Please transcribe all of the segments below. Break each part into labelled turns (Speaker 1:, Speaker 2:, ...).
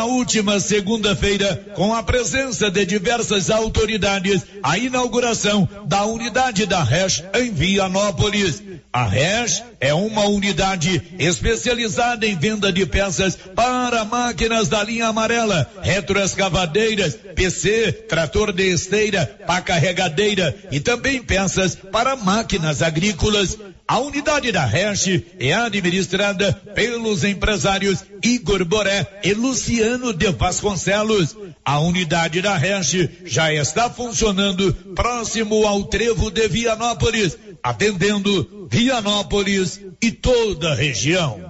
Speaker 1: Na última segunda-feira, com a presença de diversas autoridades, a inauguração da unidade da RES em Vianópolis. A RES é uma unidade especializada em venda de peças para máquinas da linha amarela, retroescavadeiras, PC, trator de esteira, pá carregadeira e também peças para máquinas agrícolas. A unidade da RES é administrada pelos empresários Igor Boré e Luciano de Vasconcelos. A unidade da RES já está funcionando próximo ao trevo de Vianópolis, atendendo Vianópolis e toda a região.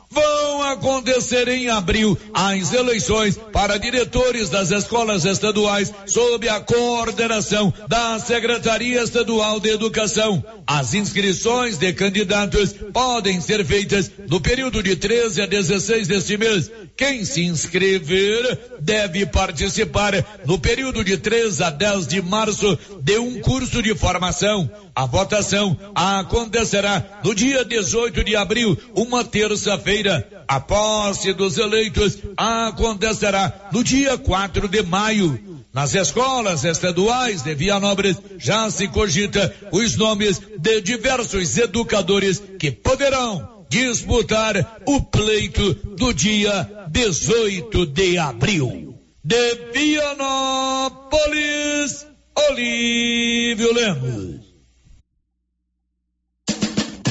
Speaker 1: Vão acontecer em abril as eleições para diretores das escolas estaduais sob a coordenação da Secretaria Estadual de Educação. As inscrições de candidatos podem ser feitas no período de 13 a 16 deste mês. Quem se inscrever deve participar no período de 3 a 10 de março de um curso de formação. A votação acontecerá no dia 18 de abril, uma terça-feira. A posse dos eleitos acontecerá no dia 4 de maio. Nas escolas estaduais de Vianópolis já se cogita os nomes de diversos educadores que poderão disputar o pleito do dia 18 de abril. De Vianópolis, Olívio Lemos.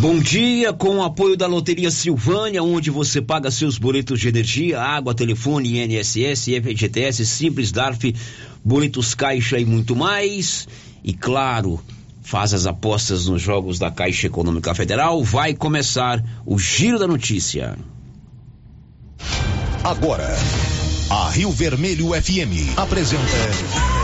Speaker 2: Bom dia, com o apoio da Loteria Silvânia, onde você paga seus boletos de energia, água, telefone, INSS, FGTS, Simples, DARF, boletos Caixa e muito mais. E claro, faz as apostas nos jogos da Caixa Econômica Federal. Vai começar o Giro da Notícia.
Speaker 3: Agora, a Rio Vermelho FM apresenta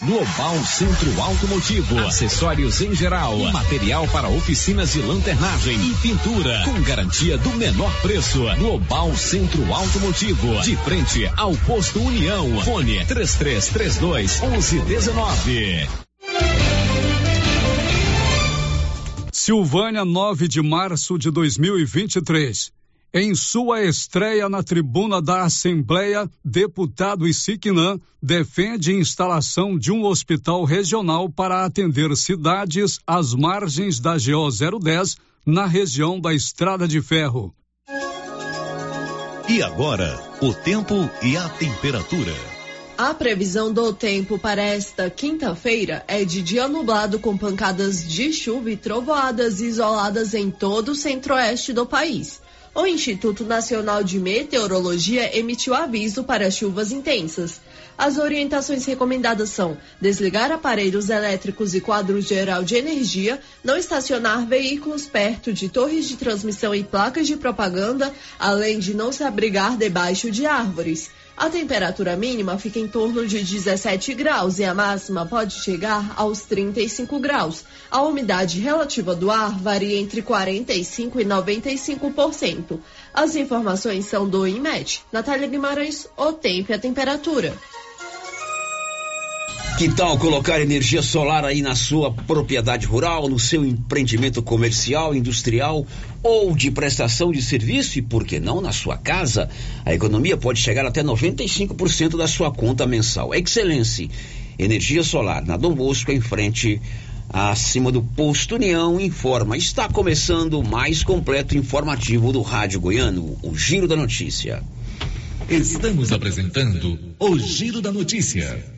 Speaker 4: Global Centro Automotivo, acessórios em geral, material para oficinas de lanternagem e pintura, com garantia do menor preço. Global Centro Automotivo, de frente ao posto União. Fone 3332 1119.
Speaker 5: Silvânia, 9 de março de 2023. Em sua estreia na tribuna da Assembleia, deputado Isiquinã defende instalação de um hospital regional para atender cidades às margens da GO 010, na região da Estrada de Ferro.
Speaker 3: E agora, o tempo e a temperatura.
Speaker 6: A previsão do tempo para esta quinta-feira é de dia nublado com pancadas de chuva e trovoadas isoladas em todo o centro-oeste do país. O Instituto Nacional de Meteorologia emitiu aviso para chuvas intensas. As orientações recomendadas são desligar aparelhos elétricos e quadros geral de energia, não estacionar veículos perto de torres de transmissão e placas de propaganda, além de não se abrigar debaixo de árvores. A temperatura mínima fica em torno de 17 graus e a máxima pode chegar aos 35 graus. A umidade relativa do ar varia entre 45 e 95%. As informações são do IMET. Natália Guimarães, o tempo e a temperatura.
Speaker 2: Que tal colocar energia solar aí na sua propriedade rural, no seu empreendimento comercial, industrial ou de prestação de serviço e por que não na sua casa? A economia pode chegar até 95% da sua conta mensal. Excelência. Energia solar na Dom Bosco em frente acima do posto União informa. Está começando o mais completo informativo do Rádio Goiano, o Giro da Notícia.
Speaker 7: Estamos apresentando o Giro da Notícia.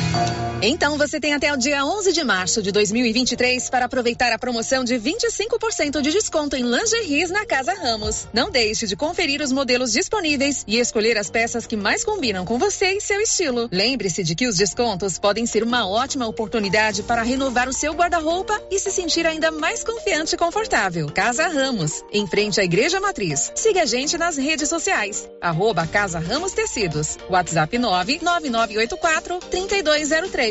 Speaker 8: Então você tem até o dia 11 de março de 2023 para aproveitar a promoção de 25% de desconto em lingeries na Casa Ramos. Não deixe de conferir os modelos disponíveis e escolher as peças que mais combinam com você e seu estilo. Lembre-se de que os descontos podem ser uma ótima oportunidade para renovar o seu guarda-roupa e se sentir ainda mais confiante e confortável. Casa Ramos, em frente à Igreja Matriz. Siga a gente nas redes sociais. Arroba Casa Ramos Tecidos. WhatsApp 99984 3203.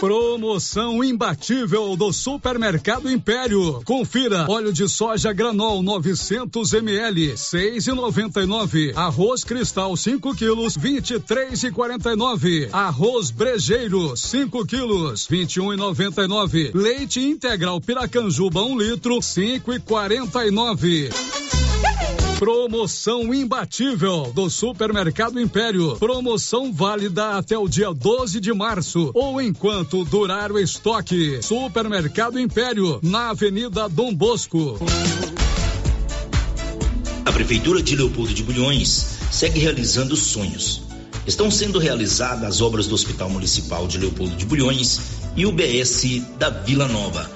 Speaker 5: Promoção imbatível do Supermercado Império. Confira: óleo de soja granol 900 ml, 6,99. Arroz cristal 5 quilos, 23,49. Arroz brejeiro 5 quilos, 21,99. Leite integral Piracanjuba 1 um litro, 5,49. Promoção imbatível do Supermercado Império. Promoção válida até o dia 12 de março ou enquanto durar o estoque. Supermercado Império, na Avenida Dom Bosco.
Speaker 9: A Prefeitura de Leopoldo de Bulhões segue realizando sonhos. Estão sendo realizadas as obras do Hospital Municipal de Leopoldo de Bulhões e o BS da Vila Nova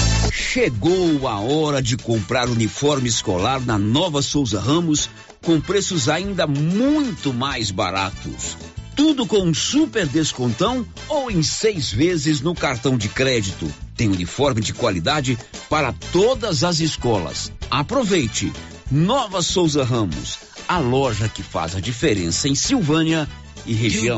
Speaker 2: Chegou a hora de comprar uniforme escolar na Nova Souza Ramos com preços ainda muito mais baratos. Tudo com um super descontão ou em seis vezes no cartão de crédito. Tem uniforme de qualidade para todas as escolas. Aproveite! Nova Souza Ramos, a loja que faz a diferença em Silvânia e região.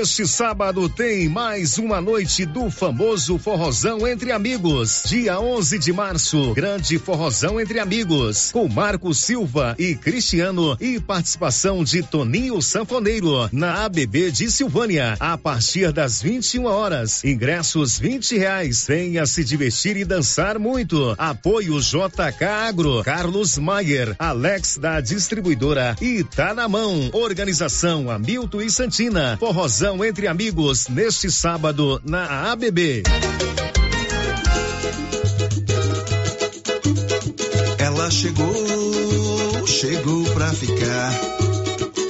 Speaker 10: Neste sábado tem mais uma noite do famoso Forrozão entre Amigos. Dia 11 de março, grande Forrozão entre Amigos, com Marco Silva e Cristiano e participação de Toninho Sanfoneiro na ABB de Silvânia, a partir das 21 horas. Ingressos 20 reais. Venha se divertir e dançar muito. Apoio JK Agro, Carlos Maier, Alex da distribuidora e tá na mão. Organização Hamilton e Santina. Forrozão entre amigos neste sábado na ABB.
Speaker 11: Ela chegou, chegou pra ficar.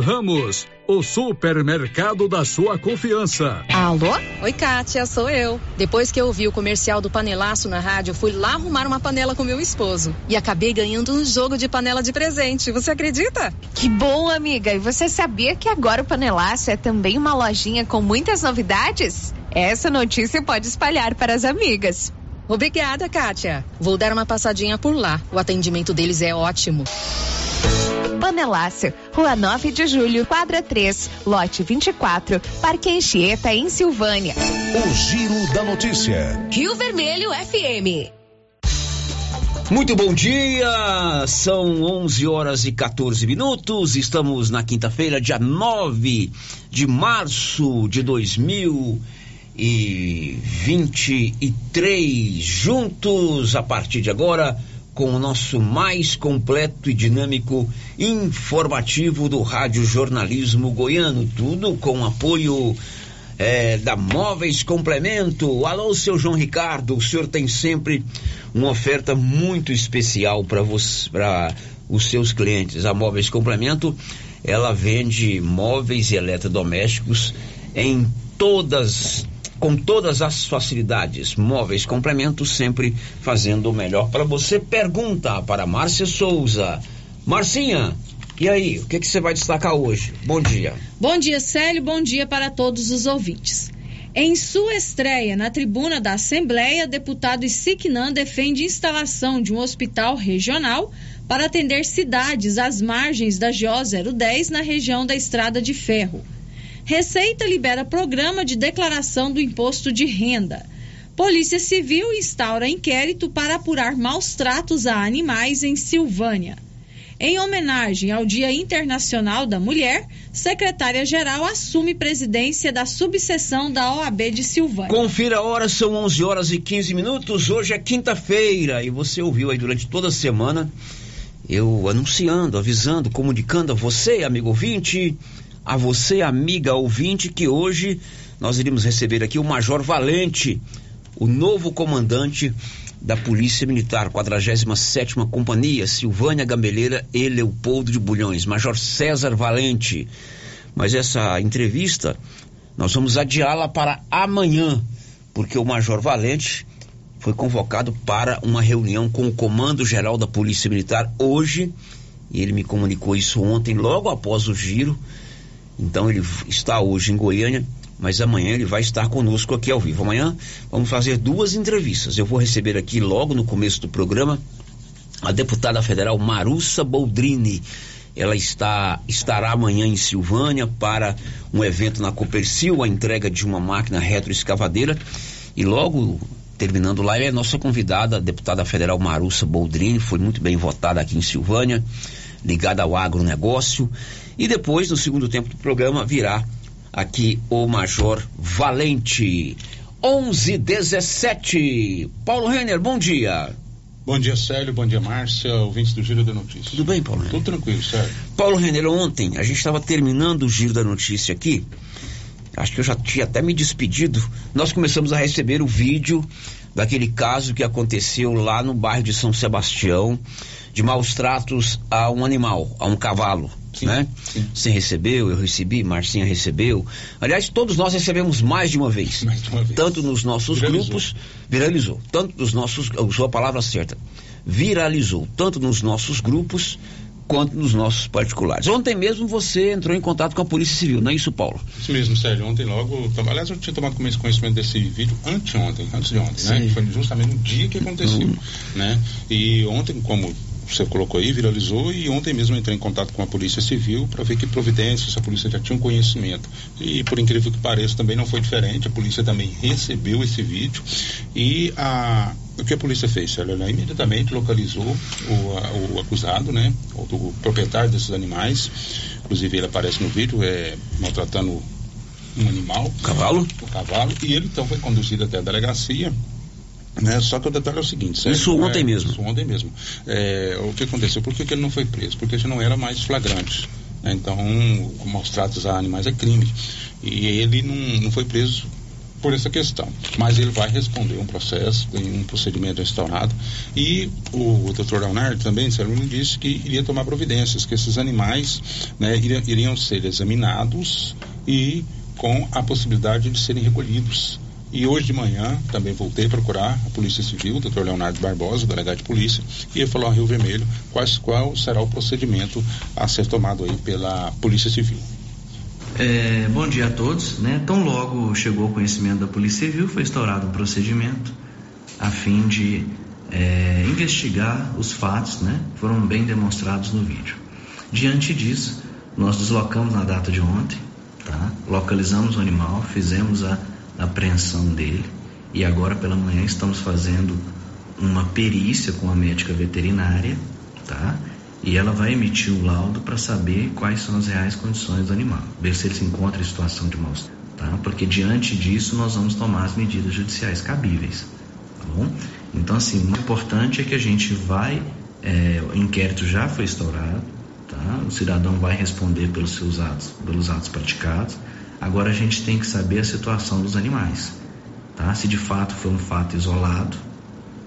Speaker 5: Ramos, o supermercado da sua confiança.
Speaker 8: Alô? Oi, Kátia, sou eu. Depois que eu ouvi o comercial do panelaço na rádio, fui lá arrumar uma panela com meu esposo. E acabei ganhando um jogo de panela de presente. Você acredita?
Speaker 12: Que bom, amiga. E você sabia que agora o panelaço é também uma lojinha com muitas novidades? Essa notícia pode espalhar para as amigas.
Speaker 8: Obrigada, Kátia. Vou dar uma passadinha por lá. O atendimento deles é ótimo.
Speaker 12: Panelácio, Rua 9 de Julho, quadra 3, lote 24, Parque Anchieta, em Silvânia.
Speaker 10: O Giro da Notícia.
Speaker 13: Rio Vermelho FM.
Speaker 2: Muito bom dia, são 11 horas e 14 minutos. Estamos na quinta-feira, dia 9 de março de 2023. Juntos a partir de agora com o nosso mais completo e dinâmico informativo do Rádio Jornalismo Goiano. Tudo com apoio é, da Móveis Complemento. Alô, seu João Ricardo, o senhor tem sempre uma oferta muito especial para para os seus clientes. A Móveis Complemento, ela vende móveis e eletrodomésticos em todas com todas as facilidades. Móveis Complemento sempre fazendo o melhor para você. Pergunta para Márcia Souza. Marcinha, e aí, o que, que você vai destacar hoje? Bom dia.
Speaker 14: Bom dia, Célio. Bom dia para todos os ouvintes. Em sua estreia na tribuna da Assembleia, deputado Isiquinã defende instalação de um hospital regional para atender cidades às margens da GO 010 na região da Estrada de Ferro. Receita libera programa de declaração do imposto de renda. Polícia Civil instaura inquérito para apurar maus tratos a animais em Silvânia. Em homenagem ao Dia Internacional da Mulher, secretária-geral assume presidência da subseção da OAB de Silvânia.
Speaker 2: Confira a hora, são 11 horas e 15 minutos. Hoje é quinta-feira e você ouviu aí durante toda a semana eu anunciando, avisando, comunicando a você, amigo ouvinte, a você, amiga ouvinte, que hoje nós iremos receber aqui o Major Valente, o novo comandante da Polícia Militar, 47 Companhia, Silvânia Gambeleira e Leopoldo de Bulhões, Major César Valente. Mas essa entrevista nós vamos adiá-la para amanhã, porque o Major Valente foi convocado para uma reunião com o Comando Geral da Polícia Militar hoje, e ele me comunicou isso ontem, logo após o giro. Então ele está hoje em Goiânia mas amanhã ele vai estar conosco aqui ao vivo. Amanhã vamos fazer duas entrevistas. Eu vou receber aqui logo no começo do programa a deputada federal Marussa Boldrini. Ela está, estará amanhã em Silvânia para um evento na Copercil, a entrega de uma máquina retroescavadeira. E logo terminando lá, ela é nossa convidada, a deputada federal Marussa Boldrini, foi muito bem votada aqui em Silvânia, ligada ao agronegócio. E depois, no segundo tempo do programa, virá aqui o Major Valente. 11:17. Paulo Renner, bom dia.
Speaker 15: Bom dia, Célio. Bom dia, Márcia. Ouvintes do Giro da Notícia.
Speaker 2: Tudo bem, Paulo?
Speaker 15: Tudo tranquilo, Célio.
Speaker 2: Paulo Renner, ontem a gente estava terminando o Giro da Notícia aqui. Acho que eu já tinha até me despedido. Nós começamos a receber o vídeo daquele caso que aconteceu lá no bairro de São Sebastião de maus tratos a um animal, a um cavalo sim, né? Sim. Você recebeu, eu recebi, Marcinha recebeu. Aliás, todos nós recebemos mais de uma vez. Mais de uma vez. Tanto nos nossos viralizou. grupos, viralizou. Tanto nos nossos, usou a palavra certa, viralizou. Tanto nos nossos grupos quanto nos nossos particulares. Ontem mesmo você entrou em contato com a Polícia Civil, não é isso, Paulo?
Speaker 15: Isso mesmo, Sérgio. Ontem logo, aliás, eu tinha tomado conhecimento desse vídeo anteontem, antes de ontem, né? Sim. né? Foi justamente no dia que aconteceu, uhum. né? E ontem, como você colocou aí, viralizou e ontem mesmo entrei em contato com a Polícia Civil para ver que providências a polícia já tinha um conhecimento. E por incrível que pareça também não foi diferente, a polícia também recebeu esse vídeo e a, o que a polícia fez? Ela, ela imediatamente localizou o, a, o acusado, né? O, o, proprietário desses animais. Inclusive ele aparece no vídeo, é, maltratando um animal.
Speaker 2: Cavalo?
Speaker 15: O cavalo. E ele então foi conduzido até a delegacia né? Só que o detalhe é o seguinte: certo?
Speaker 2: Isso ontem é, mesmo.
Speaker 15: Isso ontem mesmo. É, o que aconteceu? Por que, que, ele não foi preso? Porque ele não era mais flagrante. Né? Então, maus tratos a animais é crime. E ele não, não foi preso por essa questão. Mas ele vai responder um processo, tem um procedimento instaurado. E o, o doutor Leonardo também, me disse que iria tomar providências, que esses animais né, iriam, iriam ser examinados e com a possibilidade de serem recolhidos e hoje de manhã também voltei a procurar a Polícia Civil, o doutor Leonardo Barbosa, delegado de polícia, e ele falou ao Rio Vermelho quais, qual será o procedimento a ser tomado aí pela Polícia Civil.
Speaker 16: É, bom dia a todos. Né? Tão logo chegou o conhecimento da Polícia Civil, foi instaurado um procedimento a fim de é, investigar os fatos né, foram bem demonstrados no vídeo. Diante disso, nós deslocamos na data de ontem, tá? localizamos o animal, fizemos a apreensão dele e agora pela manhã estamos fazendo uma perícia com a médica veterinária, tá? E ela vai emitir o laudo para saber quais são as reais condições do animal, ver se ele se encontra em situação de maus, tá? Porque diante disso nós vamos tomar as medidas judiciais cabíveis, tá bom? Então assim, o importante é que a gente vai, é, o inquérito já foi instaurado, tá? O cidadão vai responder pelos seus atos, pelos atos praticados Agora a gente tem que saber a situação dos animais, tá? Se de fato foi um fato isolado,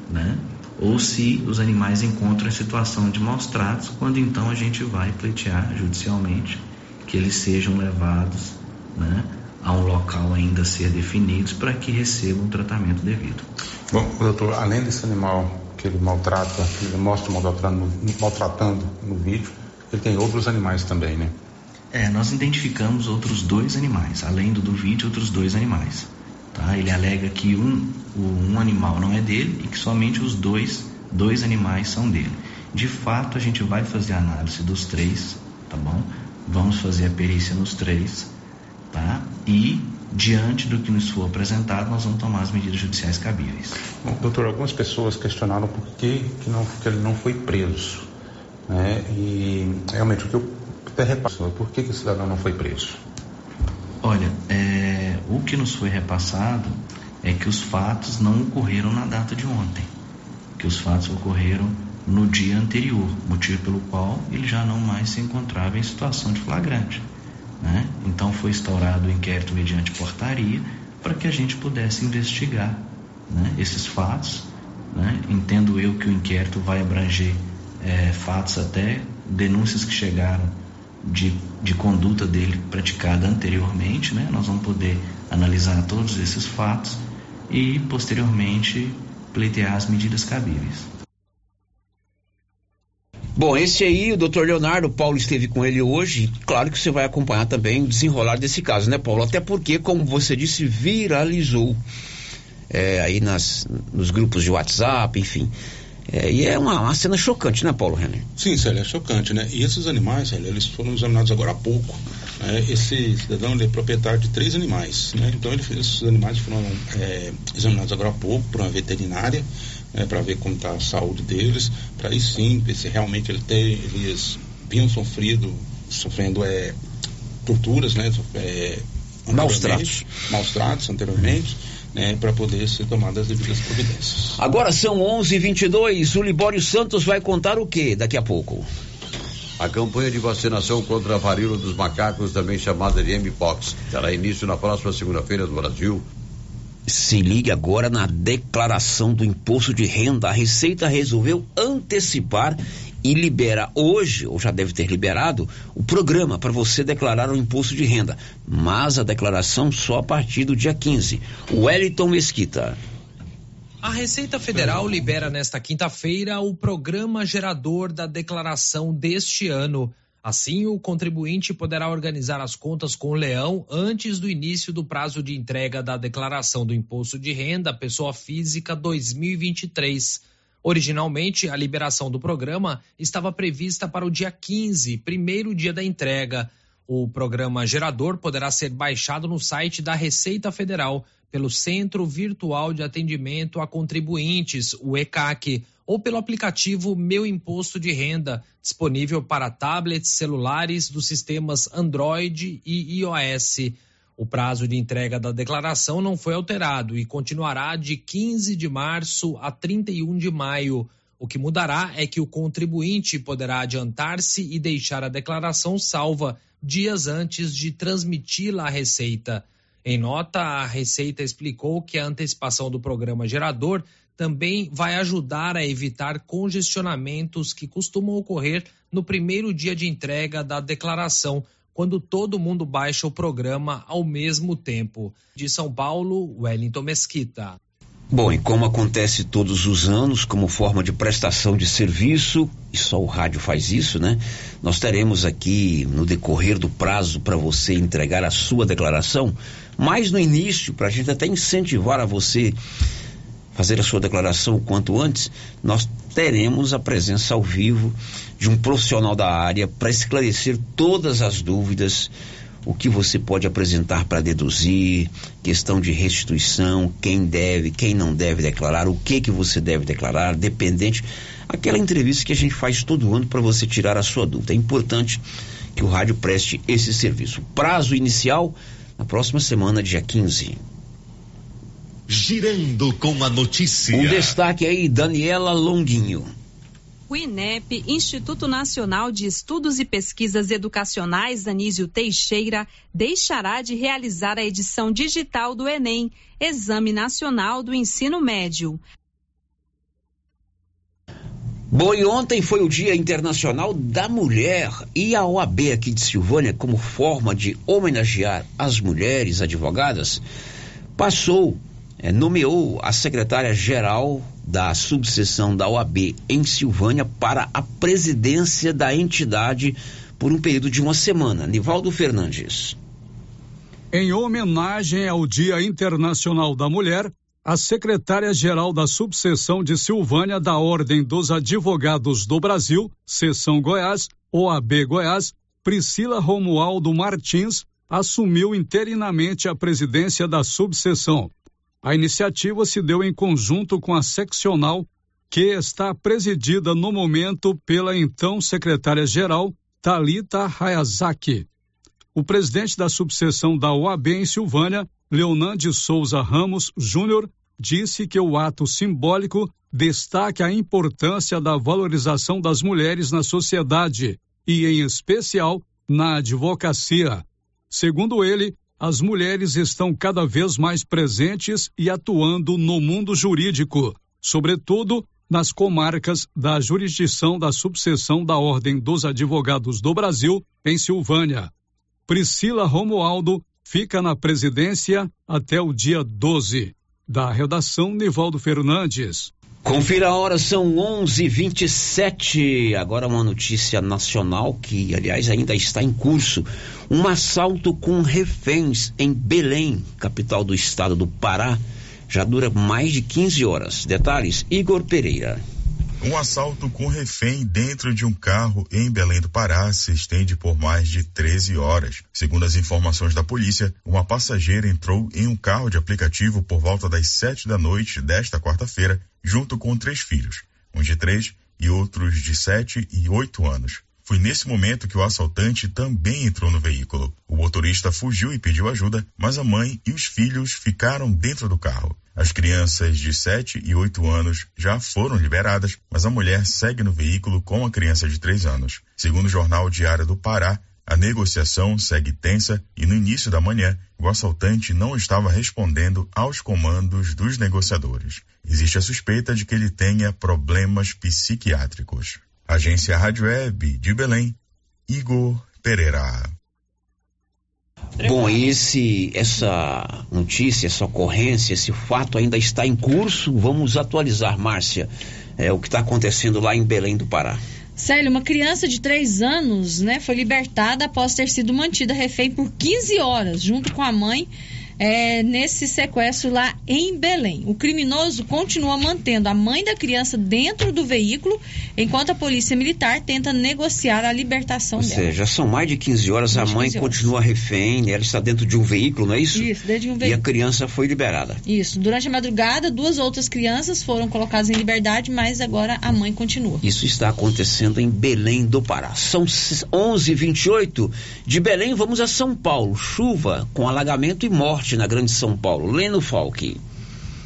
Speaker 16: né? Ou se os animais encontram em situação de maus tratos, quando então a gente vai pleitear judicialmente que eles sejam levados, né? A um local ainda a ser definido para que recebam o tratamento devido.
Speaker 15: Bom, doutor, além desse animal que ele maltrata, que ele mostra maltratando, maltratando no vídeo, ele tem outros animais também, né?
Speaker 16: É, nós identificamos outros dois animais, além do do vídeo, outros dois animais. Tá? Ele alega que um, um animal não é dele e que somente os dois, dois animais são dele. De fato, a gente vai fazer a análise dos três, tá bom? Vamos fazer a perícia nos três, tá? E diante do que nos for apresentado, nós vamos tomar as medidas judiciais cabíveis.
Speaker 15: Bom, doutor, algumas pessoas questionaram por que, que, não, que ele não foi preso. Né? E realmente o que eu até repassou, por que, que o cidadão não foi preso?
Speaker 16: Olha, é, o que nos foi repassado é que os fatos não ocorreram na data de ontem, que os fatos ocorreram no dia anterior, motivo pelo qual ele já não mais se encontrava em situação de flagrante. Né? Então foi instaurado o inquérito mediante portaria para que a gente pudesse investigar né, esses fatos. Né? Entendo eu que o inquérito vai abranger é, fatos até denúncias que chegaram de, de conduta dele praticada anteriormente. Né? Nós vamos poder analisar todos esses fatos e posteriormente pleitear as medidas cabíveis.
Speaker 2: Bom, esse aí, o doutor Leonardo, Paulo esteve com ele hoje. Claro que você vai acompanhar também o desenrolar desse caso, né, Paulo? Até porque, como você disse, viralizou é, aí nas, nos grupos de WhatsApp, enfim. É, e é uma, uma, cena chocante, né, Paulo Renner?
Speaker 15: Sim, Célio, é chocante, né? E esses animais, Célio, eles foram examinados agora há pouco. Né? Esse cidadão ele é proprietário de três animais, né? Então ele, esses animais foram é, examinados agora há pouco por uma veterinária né, para ver como está a saúde deles, para aí sim ver se realmente ele tem, eles vinham sofrido, sofrendo é, torturas, né, é,
Speaker 2: maus tratos,
Speaker 15: maus tratos anteriormente. Né, para poder ser tomadas as devidas providências.
Speaker 2: Agora são 11:22. O Libório Santos vai contar o que daqui a pouco?
Speaker 17: A campanha de vacinação contra a varíola dos macacos, também chamada de Mpox, terá início na próxima segunda-feira no Brasil,
Speaker 2: se ligue agora na declaração do imposto de renda. A Receita resolveu antecipar e libera hoje, ou já deve ter liberado, o programa para você declarar o imposto de renda. Mas a declaração só a partir do dia 15. Wellington Mesquita.
Speaker 18: A Receita Federal libera nesta quinta-feira o programa gerador da declaração deste ano. Assim, o contribuinte poderá organizar as contas com o Leão antes do início do prazo de entrega da declaração do Imposto de Renda Pessoa Física 2023. Originalmente, a liberação do programa estava prevista para o dia 15, primeiro dia da entrega. O programa gerador poderá ser baixado no site da Receita Federal pelo Centro Virtual de Atendimento a Contribuintes, o ECAC ou pelo aplicativo Meu Imposto de Renda, disponível para tablets, celulares dos sistemas Android e iOS. O prazo de entrega da declaração não foi alterado e continuará de 15 de março a 31 de maio. O que mudará é que o contribuinte poderá adiantar-se e deixar a declaração salva dias antes de transmiti-la à Receita. Em nota, a Receita explicou que a antecipação do programa gerador também vai ajudar a evitar congestionamentos que costumam ocorrer no primeiro dia de entrega da declaração, quando todo mundo baixa o programa ao mesmo tempo. De São Paulo, Wellington Mesquita.
Speaker 2: Bom, e como acontece todos os anos, como forma de prestação de serviço, e só o rádio faz isso, né? Nós teremos aqui no decorrer do prazo para você entregar a sua declaração, mais no início, para a gente até incentivar a você fazer a sua declaração o quanto antes, nós teremos a presença ao vivo de um profissional da área para esclarecer todas as dúvidas, o que você pode apresentar para deduzir, questão de restituição, quem deve, quem não deve declarar, o que que você deve declarar, dependente, aquela entrevista que a gente faz todo ano para você tirar a sua dúvida. É importante que o rádio preste esse serviço. Prazo inicial na próxima semana, dia 15.
Speaker 19: Girando com a notícia.
Speaker 2: Um destaque aí, Daniela Longuinho.
Speaker 20: O INEP, Instituto Nacional de Estudos e Pesquisas Educacionais Anísio Teixeira, deixará de realizar a edição digital do Enem, Exame Nacional do Ensino Médio.
Speaker 2: Bom, e ontem foi o Dia Internacional da Mulher e a OAB aqui de Silvânia, como forma de homenagear as mulheres advogadas, passou, é, nomeou a secretária-geral da subseção da OAB em Silvânia para a presidência da entidade por um período de uma semana. Nivaldo Fernandes.
Speaker 5: Em homenagem ao Dia Internacional da Mulher, a secretária-geral da subseção de Silvânia da Ordem dos Advogados do Brasil, Seção Goiás, OAB Goiás, Priscila Romualdo Martins, assumiu interinamente a presidência da subseção. A iniciativa se deu em conjunto com a seccional, que está presidida no momento pela então secretária-geral Talita Hayazaki. O presidente da subseção da OAB em Silvânia, Leonan de Souza Ramos Júnior, disse que o ato simbólico destaca a importância da valorização das mulheres na sociedade e, em especial, na advocacia. Segundo ele, as mulheres estão cada vez mais presentes e atuando no mundo jurídico, sobretudo nas comarcas da jurisdição da subseção da Ordem dos Advogados do Brasil, em Silvânia. Priscila Romualdo fica na presidência até o dia 12. Da redação, Nivaldo Fernandes.
Speaker 2: Confira a hora, são 11:27. Agora uma notícia nacional que, aliás, ainda está em curso. Um assalto com reféns em Belém, capital do estado do Pará, já dura mais de 15 horas. Detalhes, Igor Pereira.
Speaker 21: Um assalto com refém dentro de um carro em Belém do Pará se estende por mais de 13 horas. Segundo as informações da polícia, uma passageira entrou em um carro de aplicativo por volta das 7 da noite desta quarta-feira, junto com três filhos, um de três e outros de 7 e 8 anos. Foi nesse momento que o assaltante também entrou no veículo. O motorista fugiu e pediu ajuda, mas a mãe e os filhos ficaram dentro do carro. As crianças de 7 e 8 anos já foram liberadas, mas a mulher segue no veículo com a criança de 3 anos. Segundo o jornal Diário do Pará, a negociação segue tensa e no início da manhã, o assaltante não estava respondendo aos comandos dos negociadores. Existe a suspeita de que ele tenha problemas psiquiátricos. Agência Rádio Web de Belém, Igor Pereira.
Speaker 2: Bom, esse, essa notícia, essa ocorrência, esse fato ainda está em curso. Vamos atualizar, Márcia, é, o que está acontecendo lá em Belém do Pará.
Speaker 14: Célio, uma criança de 3 anos né, foi libertada após ter sido mantida refém por 15 horas, junto com a mãe é, nesse sequestro lá em Belém. O criminoso continua mantendo a mãe da criança dentro do veículo, enquanto a polícia militar tenta negociar a libertação
Speaker 2: Ou
Speaker 14: dela.
Speaker 2: seja, são mais de 15 horas, a mãe continua refém, ela está dentro de um veículo, não é isso?
Speaker 14: Isso, dentro de um
Speaker 2: E a
Speaker 14: veículo.
Speaker 2: criança foi liberada.
Speaker 14: Isso. Durante a madrugada, duas outras crianças foram colocadas em liberdade, mas agora a mãe continua.
Speaker 2: Isso está acontecendo em Belém do Pará. São 11:28 de Belém. Vamos a São Paulo. Chuva com alagamento e morte na Grande São Paulo. Leno Falque.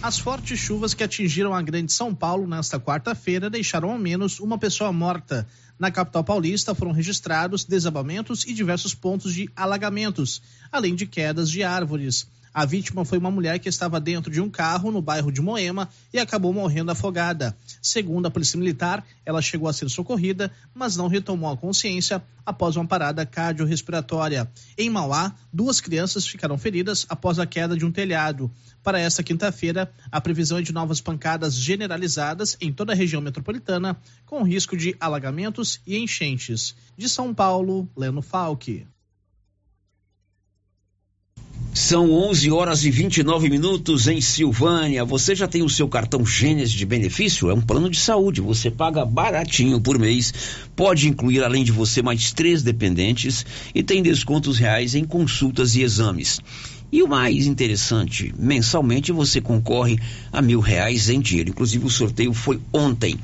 Speaker 22: As fortes chuvas que atingiram a Grande São Paulo nesta quarta-feira deixaram ao menos uma pessoa morta. Na capital paulista foram registrados desabamentos e diversos pontos de alagamentos, além de quedas de árvores. A vítima foi uma mulher que estava dentro de um carro no bairro de Moema e acabou morrendo afogada. Segundo a Polícia Militar, ela chegou a ser socorrida, mas não retomou a consciência após uma parada cardiorrespiratória. Em Mauá, duas crianças ficaram feridas após a queda de um telhado. Para esta quinta-feira, a previsão é de novas pancadas generalizadas em toda a região metropolitana, com risco de alagamentos e enchentes. De São Paulo, Leno Falque.
Speaker 2: São 11 horas e 29 minutos em Silvânia. Você já tem o seu cartão Gênesis de benefício? É um plano de saúde. Você paga baratinho por mês. Pode incluir, além de você, mais três dependentes e tem descontos reais em consultas e exames. E o mais interessante, mensalmente você concorre a mil reais em dinheiro. Inclusive o sorteio foi ontem.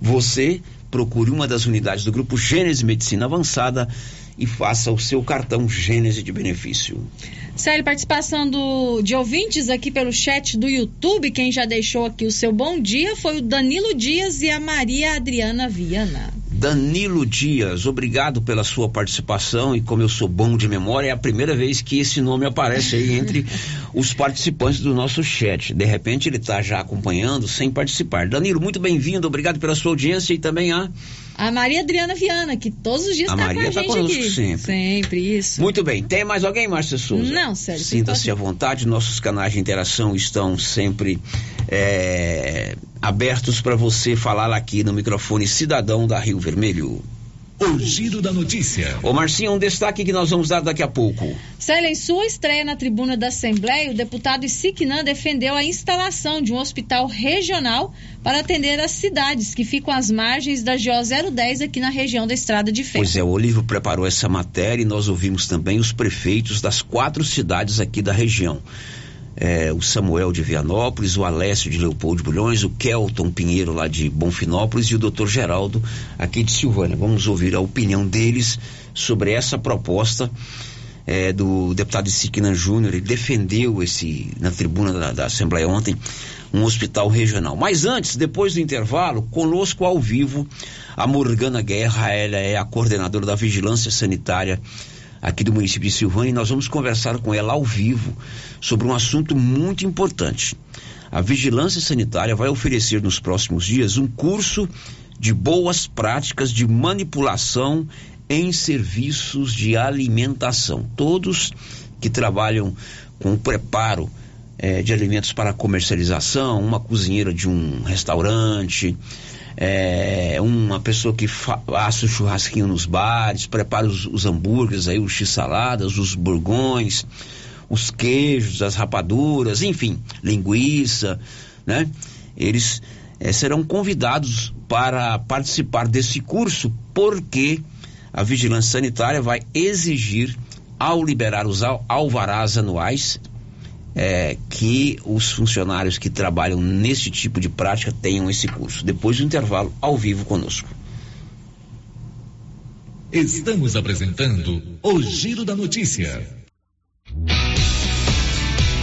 Speaker 2: Você procure uma das unidades do grupo Gênese Medicina Avançada e faça o seu cartão Gênese de benefício.
Speaker 14: Sério, participação do, de ouvintes aqui pelo chat do YouTube. Quem já deixou aqui o seu bom dia foi o Danilo Dias e a Maria Adriana Viana.
Speaker 2: Danilo Dias, obrigado pela sua participação e como eu sou bom de memória, é a primeira vez que esse nome aparece aí entre os participantes do nosso chat. De repente ele está já acompanhando sem participar. Danilo, muito bem-vindo, obrigado pela sua audiência e também a
Speaker 14: a Maria Adriana Viana, que todos os dias está com a tá gente conosco aqui.
Speaker 2: Sempre.
Speaker 14: Sempre, isso.
Speaker 2: Muito bem. Tem mais alguém, Márcia Souza?
Speaker 14: Não, sério.
Speaker 2: Sinta-se à vontade. Nossos canais de interação estão sempre é, abertos para você falar aqui no microfone Cidadão da Rio Vermelho.
Speaker 23: O giro da notícia.
Speaker 2: Ô Marcinho, um destaque que nós vamos dar daqui a pouco.
Speaker 14: Célia, em sua estreia na tribuna da Assembleia, o deputado Isiquinã defendeu a instalação de um hospital regional para atender as cidades que ficam às margens da GO 010 aqui na região da Estrada de Ferro.
Speaker 2: Pois é, o Olívio preparou essa matéria e nós ouvimos também os prefeitos das quatro cidades aqui da região é, o Samuel de Vianópolis, o Alessio de Leopoldo Bulhões, o Kelton Pinheiro lá de Bonfinópolis e o doutor Geraldo aqui de Silvânia. Vamos ouvir a opinião deles sobre essa proposta é, do deputado Siquina Júnior. Ele defendeu esse na tribuna da, da Assembleia ontem um hospital regional. Mas antes, depois do intervalo, conosco ao vivo a Morgana Guerra, ela é a coordenadora da Vigilância Sanitária aqui do município de Silvânia e nós vamos conversar com ela ao vivo sobre um assunto muito importante. A Vigilância Sanitária vai oferecer nos próximos dias um curso de boas práticas de manipulação em serviços de alimentação. Todos que trabalham com o preparo eh, de alimentos para comercialização, uma cozinheira de um restaurante, é, uma pessoa que assa o churrasquinho nos bares, prepara os, os hambúrgueres aí, os x-saladas, os burgões, os queijos, as rapaduras, enfim, linguiça, né? Eles é, serão convidados para participar desse curso porque a vigilância sanitária vai exigir ao liberar os alvarás anuais é, que os funcionários que trabalham nesse tipo de prática tenham esse curso. Depois do intervalo, ao vivo conosco.
Speaker 23: Estamos apresentando o Giro da Notícia.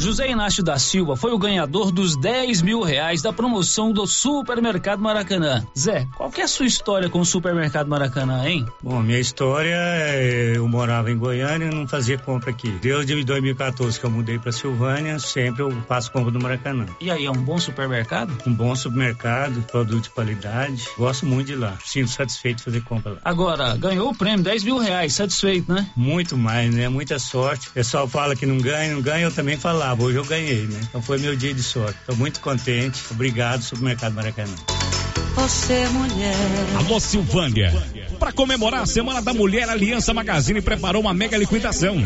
Speaker 24: José Inácio da Silva foi o ganhador dos 10 mil reais da promoção do Supermercado Maracanã. Zé, qual que é a sua história com o Supermercado Maracanã, hein?
Speaker 25: Bom, minha história é eu morava em Goiânia e não fazia compra aqui. Desde 2014 que eu mudei para Silvânia, sempre eu faço compra do Maracanã.
Speaker 24: E aí, é um bom supermercado?
Speaker 25: Um bom supermercado, produto de qualidade. Gosto muito de lá. Sinto satisfeito de fazer compra lá.
Speaker 24: Agora, ganhou o prêmio, 10 mil reais, satisfeito, né?
Speaker 25: Muito mais, né? Muita sorte. O pessoal fala que não ganha, não ganha, eu também falava. Hoje eu ganhei, né? Então foi meu dia de sorte. Estou muito contente. Obrigado, Supermercado Maracanã.
Speaker 26: Você é mulher.
Speaker 27: Alô, Silvânia. Para comemorar a Semana da Mulher, a Aliança Magazine preparou uma mega liquidação.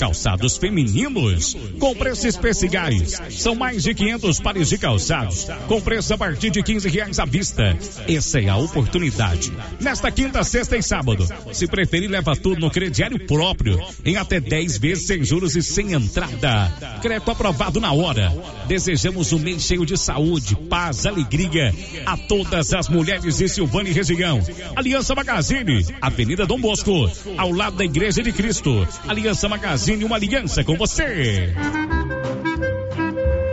Speaker 27: Calçados femininos com preços especiais. São mais de 500 pares de calçados com preço a partir de 15 reais à vista. Essa é a oportunidade. Nesta quinta, sexta e sábado. Se preferir, leva tudo no crediário próprio em até 10 vezes sem juros e sem entrada. Crédito aprovado na hora. Desejamos um mês cheio de saúde, paz, alegria a todas as mulheres de Silvânia e região. Aliança Magazine, Avenida Dom Bosco, ao lado da Igreja de Cristo. Aliança Magazine, uma aliança com você.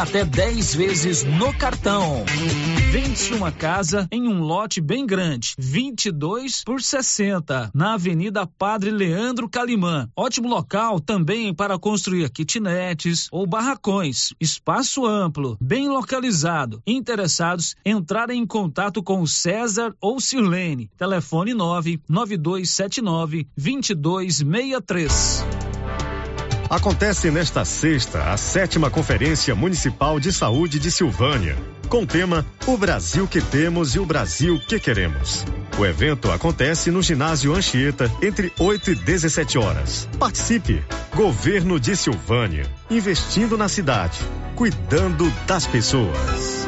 Speaker 24: até 10 vezes no cartão. Vende-se uma casa em um lote bem grande, 22 por 60, na Avenida Padre Leandro Calimã. Ótimo local também para construir kitnetes ou barracões. Espaço amplo, bem localizado. Interessados, entrarem em contato com César ou Sirlene. Telefone 99279 2263.
Speaker 28: Acontece nesta sexta a sétima Conferência Municipal de Saúde de Silvânia, com o tema O Brasil que temos e o Brasil que queremos. O evento acontece no ginásio Anchieta entre 8 e 17 horas. Participe! Governo de Silvânia, investindo na cidade, cuidando das pessoas.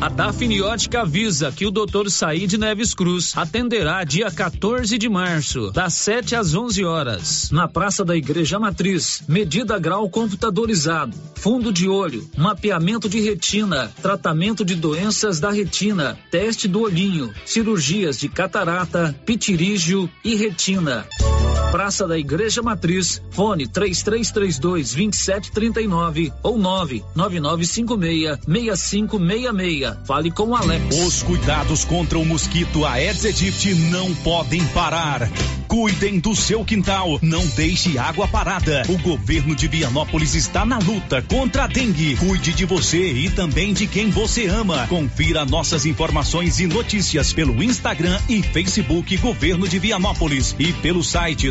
Speaker 24: A Dafniótica avisa que o Dr. Said Neves Cruz atenderá dia 14 de março, das 7 às 11 horas, na Praça da Igreja Matriz. Medida grau computadorizado, fundo de olho, mapeamento de retina, tratamento de doenças da retina, teste do olhinho, cirurgias de catarata, pitirígio e retina. Praça da Igreja Matriz, fone 3332 2739 ou 99956 6566. Fale com Alex.
Speaker 29: Os cuidados contra o mosquito Aedes aegypti não podem parar. Cuidem do seu quintal, não deixe água parada. O governo de Vianópolis está na luta contra a dengue. Cuide de você e também de quem você ama. Confira nossas informações e notícias pelo Instagram e Facebook Governo de Vianópolis e pelo site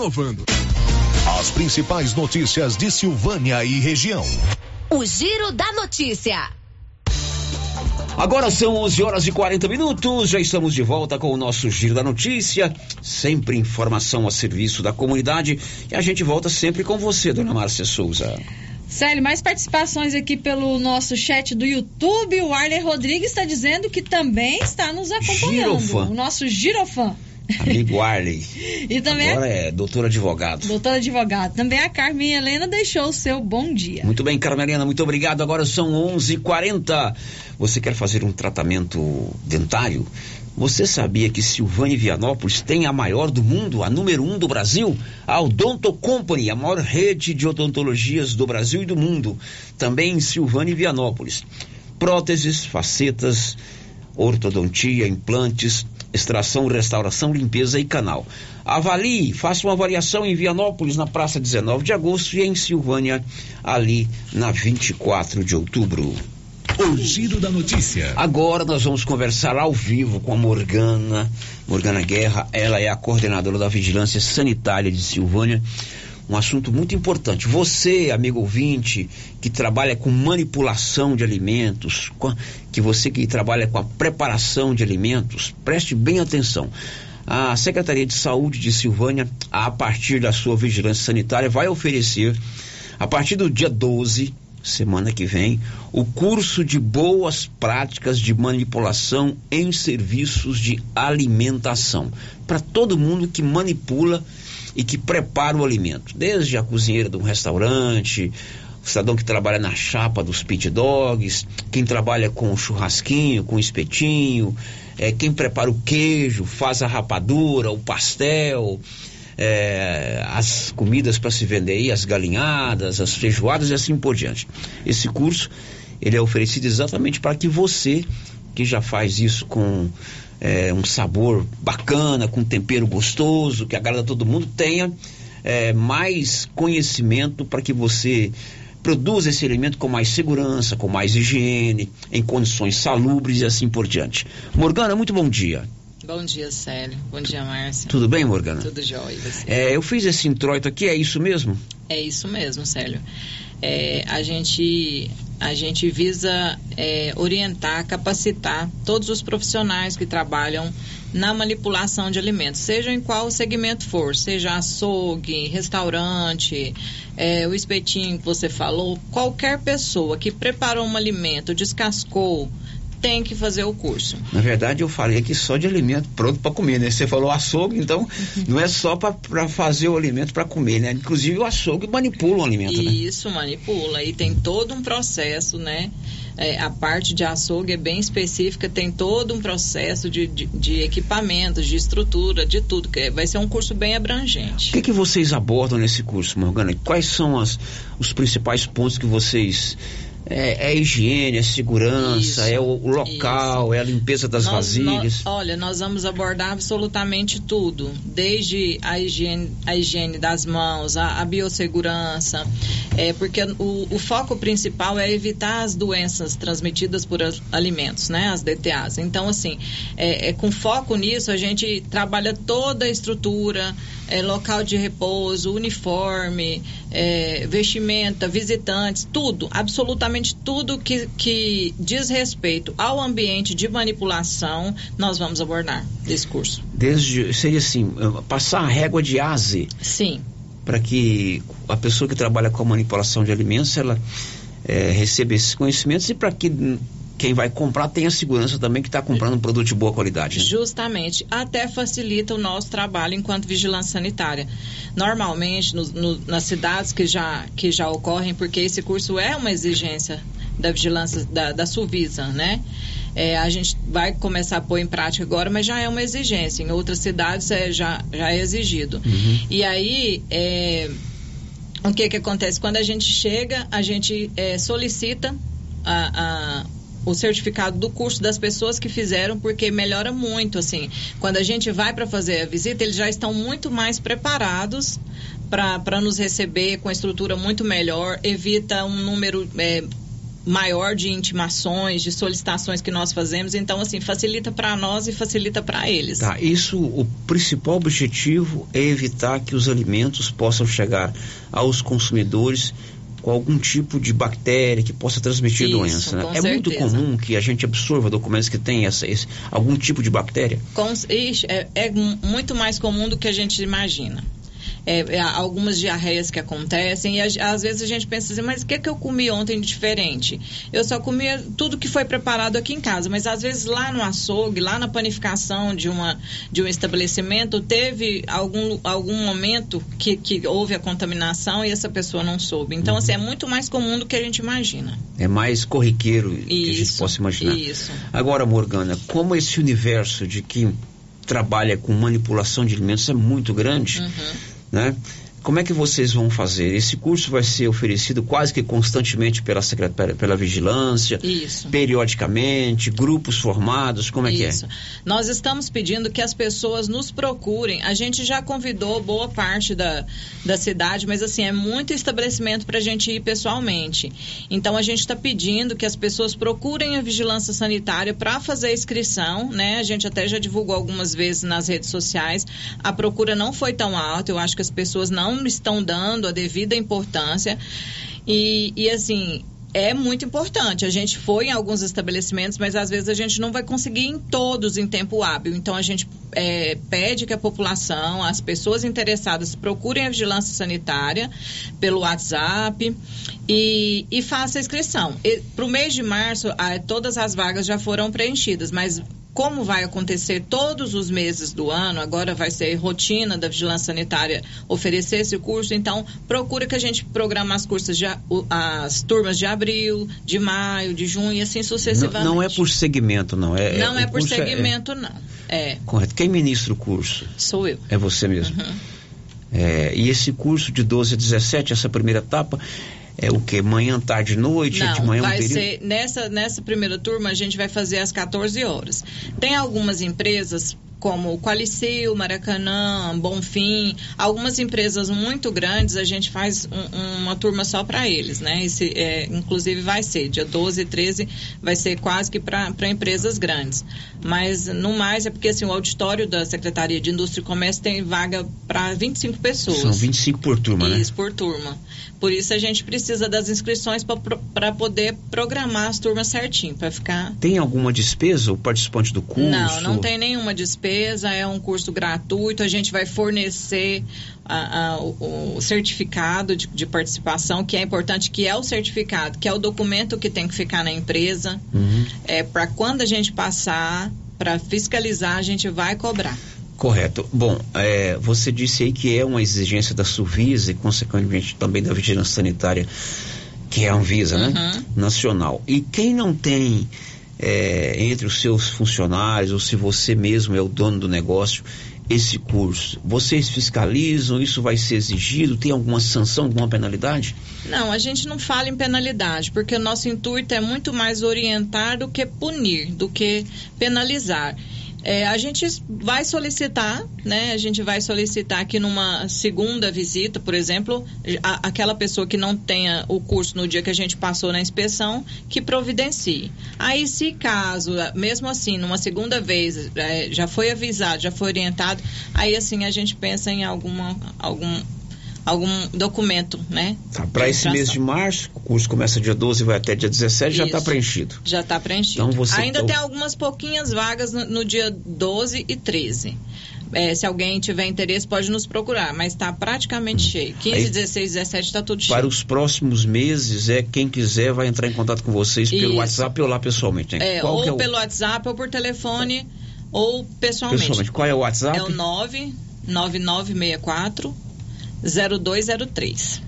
Speaker 29: As principais notícias de Silvânia e região.
Speaker 30: O Giro da Notícia.
Speaker 2: Agora são 11 horas e 40 minutos, já estamos de volta com o nosso Giro da Notícia, sempre informação a serviço da comunidade e a gente volta sempre com você, dona Márcia Souza.
Speaker 14: Célio, mais participações aqui pelo nosso chat do YouTube. O Arley Rodrigues está dizendo que também está nos acompanhando.
Speaker 2: Girofã.
Speaker 14: O nosso girofã.
Speaker 2: Amigo Arley.
Speaker 14: E também
Speaker 2: Agora
Speaker 14: a...
Speaker 2: é doutor advogado.
Speaker 14: Doutora advogado. Também a Carmen Helena deixou o seu bom dia.
Speaker 2: Muito bem, Carmelina, muito obrigado. Agora são 11:40. h 40 Você quer fazer um tratamento dentário? Você sabia que Silvânia e Vianópolis tem a maior do mundo, a número um do Brasil? A Odonto Company, a maior rede de odontologias do Brasil e do mundo. Também em Silvânia e Vianópolis. Próteses, facetas, ortodontia, implantes, extração, restauração, limpeza e canal. Avalie, faça uma avaliação em Vianópolis, na praça 19 de agosto, e em Silvânia, ali na 24 de outubro.
Speaker 29: O Giro da Notícia.
Speaker 2: Agora nós vamos conversar ao vivo com a Morgana, Morgana Guerra, ela é a coordenadora da Vigilância Sanitária de Silvânia. Um assunto muito importante. Você, amigo ouvinte, que trabalha com manipulação de alimentos, que você que trabalha com a preparação de alimentos, preste bem atenção. A Secretaria de Saúde de Silvânia, a partir da sua vigilância sanitária, vai oferecer, a partir do dia 12, semana que vem, o curso de boas práticas de manipulação em serviços de alimentação. Para todo mundo que manipula e que prepara o alimento. Desde a cozinheira de um restaurante, o cidadão que trabalha na chapa dos pit dogs, quem trabalha com churrasquinho, com espetinho, é, quem prepara o queijo, faz a rapadura, o pastel, é, as comidas para se vender aí, as galinhadas, as feijoadas e assim por diante. Esse curso ele é oferecido exatamente para que você que já faz isso com é, um sabor bacana, com tempero gostoso, que agrada todo mundo, tenha é, mais conhecimento para que você produza esse alimento com mais segurança, com mais higiene, em condições salubres e assim por diante. Morgana, muito bom dia.
Speaker 31: Bom dia, Célio. Bom dia, Márcia.
Speaker 2: Tudo bem, Morgana?
Speaker 31: Tudo jóia.
Speaker 2: É, eu fiz esse introito aqui, é isso mesmo?
Speaker 31: É isso mesmo, Célio. É, a, gente, a gente visa é, orientar, capacitar todos os profissionais que trabalham na manipulação de alimentos, seja em qual segmento for, seja açougue, restaurante, é, o espetinho que você falou, qualquer pessoa que preparou um alimento, descascou, tem que fazer o curso.
Speaker 2: Na verdade, eu falei aqui só de alimento pronto para comer, né? Você falou açougue, então não é só para fazer o alimento para comer, né? Inclusive o açougue manipula o alimento, né?
Speaker 31: Isso, manipula. E tem todo um processo, né? É, a parte de açougue é bem específica, tem todo um processo de, de, de equipamentos, de estrutura, de tudo. Que vai ser um curso bem abrangente.
Speaker 2: O que, que vocês abordam nesse curso, Morgana? Quais são as, os principais pontos que vocês. É, é a higiene, é segurança,
Speaker 31: Isso,
Speaker 2: é o, local, é a limpeza das
Speaker 31: Nós-
Speaker 2: vasilhas.
Speaker 31: nós- olha, nós vamos abordar absolutamente tudo, desde a higiene, a higiene das mãos, a, a biossegurança, é, porque o, o foco principal é evitar as doenças transmitidas por alimentos, né, as DTAs. Então, assim, é, é com foco nisso a gente trabalha toda a estrutura, é, local de repouso, uniforme, é, vestimenta, visitantes, tudo, absolutamente tudo que, que diz respeito ao ambiente de manipulação, nós vamos abordar desse curso.
Speaker 2: Desde, seria assim, passar a régua de ASE.
Speaker 31: Sim.
Speaker 2: Para que a pessoa que trabalha com a manipulação de alimentos, ela é, receba esses conhecimentos e para que quem vai comprar tenha segurança também que está comprando um produto de boa qualidade. né?
Speaker 31: Justamente, até facilita o nosso trabalho enquanto vigilância sanitária. Normalmente, no- no- nas cidades que já, que já ocorrem, porque esse curso é uma exigência da vigilância da, da Suvisa, né? É, a gente vai começar a pôr em prática agora, mas já é uma exigência. Em outras cidades é, já, já é exigido.
Speaker 2: Uhum.
Speaker 31: E aí, é, o que que acontece? Quando a gente chega, a gente é, solicita a, a o certificado do curso das pessoas que fizeram, porque melhora muito, assim. Quando a gente vai para fazer a visita, eles já estão muito mais preparados para nos receber com a estrutura muito melhor, evita um número é, maior de intimações, de solicitações que nós fazemos, então assim, facilita para nós e facilita para eles.
Speaker 2: Tá, isso, o principal objetivo é evitar que os alimentos possam chegar aos consumidores com algum tipo de bactéria que possa transmitir
Speaker 31: Isso,
Speaker 2: doença. Né? É muito
Speaker 31: certeza.
Speaker 2: comum que a gente absorva documentos que têm essa, esse, algum tipo de bactéria.
Speaker 31: Com- é, é mu- muito mais comum do que a gente imagina. É, é, algumas diarreias que acontecem e às vezes a gente pensa assim, mas o que, que eu comi ontem de diferente? Eu só comia tudo que foi preparado aqui em casa, mas às vezes lá no açougue, lá na panificação de, uma, de um estabelecimento, teve algum, algum momento que, que houve a contaminação e essa pessoa não soube. Então, assim, é muito mais comum do que a gente imagina.
Speaker 2: É mais corriqueiro que a gente
Speaker 31: Isso,
Speaker 2: possa imaginar.
Speaker 31: isso.
Speaker 2: Agora, Morgana, como esse universo de quem trabalha com manipulação de alimentos é muito grande, né? Como é que vocês vão fazer? Esse curso vai ser oferecido quase que constantemente pela secretária, pela vigilância,
Speaker 31: Isso.
Speaker 2: periodicamente, grupos formados, como é
Speaker 31: Isso. Nós estamos pedindo que as pessoas nos procurem. A gente já convidou boa parte da, da cidade, mas assim, é muito estabelecimento para a gente ir pessoalmente. Então a gente está pedindo que as pessoas procurem a vigilância sanitária para fazer a inscrição, né? A gente até já divulgou algumas vezes nas redes sociais. A procura não foi tão alta, eu acho que as pessoas não estão dando a devida importância. E, e assim, é muito importante. A gente foi em alguns estabelecimentos, mas às vezes a gente não vai conseguir em todos em tempo hábil. Então a gente é, pede que a população, as pessoas interessadas, procurem a vigilância sanitária pelo WhatsApp e, e faça a inscrição. Para o mês de março, ah, todas as vagas já foram preenchidas, mas como vai acontecer todos os meses do ano, agora vai ser rotina da vigilância sanitária oferecer esse curso, então procura que a gente programa as cursos de, as turmas de abril, de maio, de junho e assim
Speaker 2: Não,
Speaker 31: sucessivamente.
Speaker 2: não é por segmento, não. É,
Speaker 31: Não
Speaker 2: é,
Speaker 31: é por
Speaker 2: curso é-
Speaker 31: segmento, não. É,
Speaker 2: correto. Quem ministra o curso?
Speaker 31: sou eu.
Speaker 2: É você mesmo.
Speaker 31: Uhum.
Speaker 2: É, e esse curso de 12 a 17, essa primeira etapa, é o que? Manhã, tarde, noite? é de
Speaker 31: Não,
Speaker 2: manhã um
Speaker 31: vai
Speaker 2: período?
Speaker 31: ser nessa nessa primeira turma a gente vai fazer às 14 horas. Tem algumas empresas como Qualicil, Maracanã, Bonfim, algumas empresas muito grandes, a gente faz um- uma turma só para eles, né? Esse, é, inclusive vai ser, dia 12 e 13 vai ser quase que para empresas grandes. Mas no mais é porque assim, o auditório da Secretaria de Indústria e Comércio tem vaga para 25 pessoas.
Speaker 2: São 25 por turma, né?
Speaker 31: Isso, por turma. Por isso a gente precisa das inscrições para poder programar as turmas certinho, para ficar.
Speaker 2: Tem alguma despesa o participante do curso?
Speaker 31: Não, não tem nenhuma despesa, é um curso gratuito, a gente vai fornecer a- a- o, o certificado de, de participação, que é importante, que é o certificado, que é o documento que tem que ficar na empresa.
Speaker 2: Uhum.
Speaker 31: É, para quando a gente passar, para fiscalizar, a gente vai cobrar.
Speaker 2: Correto. Bom, é, você disse aí que é uma exigência da Suvisa e, consequentemente, também da Vigilância Sanitária, que é a Anvisa, né?
Speaker 31: Uhum.
Speaker 2: Nacional. E quem não tem é, entre os seus funcionários, ou se você mesmo é o dono do negócio, esse curso, vocês fiscalizam? Isso vai ser exigido? Tem alguma sanção, alguma penalidade?
Speaker 31: Não, a gente não fala em penalidade, porque o nosso intuito é muito mais orientar do que punir, do que penalizar. É, a gente vai solicitar, né? A gente vai solicitar que numa segunda visita, por exemplo, a- aquela pessoa que não tenha o curso no dia que a gente passou na inspeção, que providencie. Aí, se caso, mesmo assim, numa segunda vez, é, já foi avisado, já foi orientado, aí assim a gente pensa em alguma, algum, algum documento, né?
Speaker 2: Tá, Para esse mês de março, o curso começa dia 12 e vai até dia 17, já está
Speaker 31: Isso.
Speaker 2: preenchido.
Speaker 31: Já está preenchido.
Speaker 2: Então você-
Speaker 31: Ainda
Speaker 2: então-
Speaker 31: tem algumas pouquinhas vagas no, no dia 12 e 13. É, se alguém tiver interesse, pode nos procurar, mas está praticamente cheio. 15,
Speaker 2: Aí-
Speaker 31: 16, 17 está tudo cheio.
Speaker 2: Para os próximos meses, é quem quiser vai entrar em contato com vocês pelo
Speaker 31: Isso.
Speaker 2: WhatsApp ou lá pessoalmente. Né?
Speaker 31: É, ou
Speaker 2: é o...
Speaker 31: pelo WhatsApp, ou por telefone, ou pessoalmente.
Speaker 2: Pessoalmente, qual é o WhatsApp?
Speaker 31: É o 99964 0203.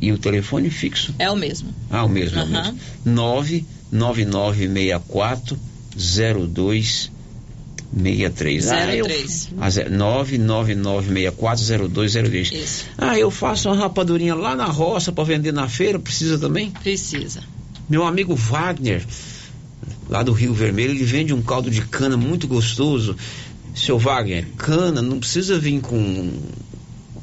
Speaker 2: E o telefone fixo?
Speaker 31: É o mesmo.
Speaker 2: Ah, o mesmo, é o mesmo. 9964 0263. Ah, eu,
Speaker 31: 03.
Speaker 2: ah, zé- 999640203.
Speaker 31: Isso.
Speaker 2: Ah, eu faço uma rapadurinha lá na roça para vender na feira, precisa também?
Speaker 31: Precisa.
Speaker 2: Meu amigo Wagner, lá do Rio Vermelho, ele vende um caldo de cana muito gostoso. Seu Wagner, cana não precisa vir com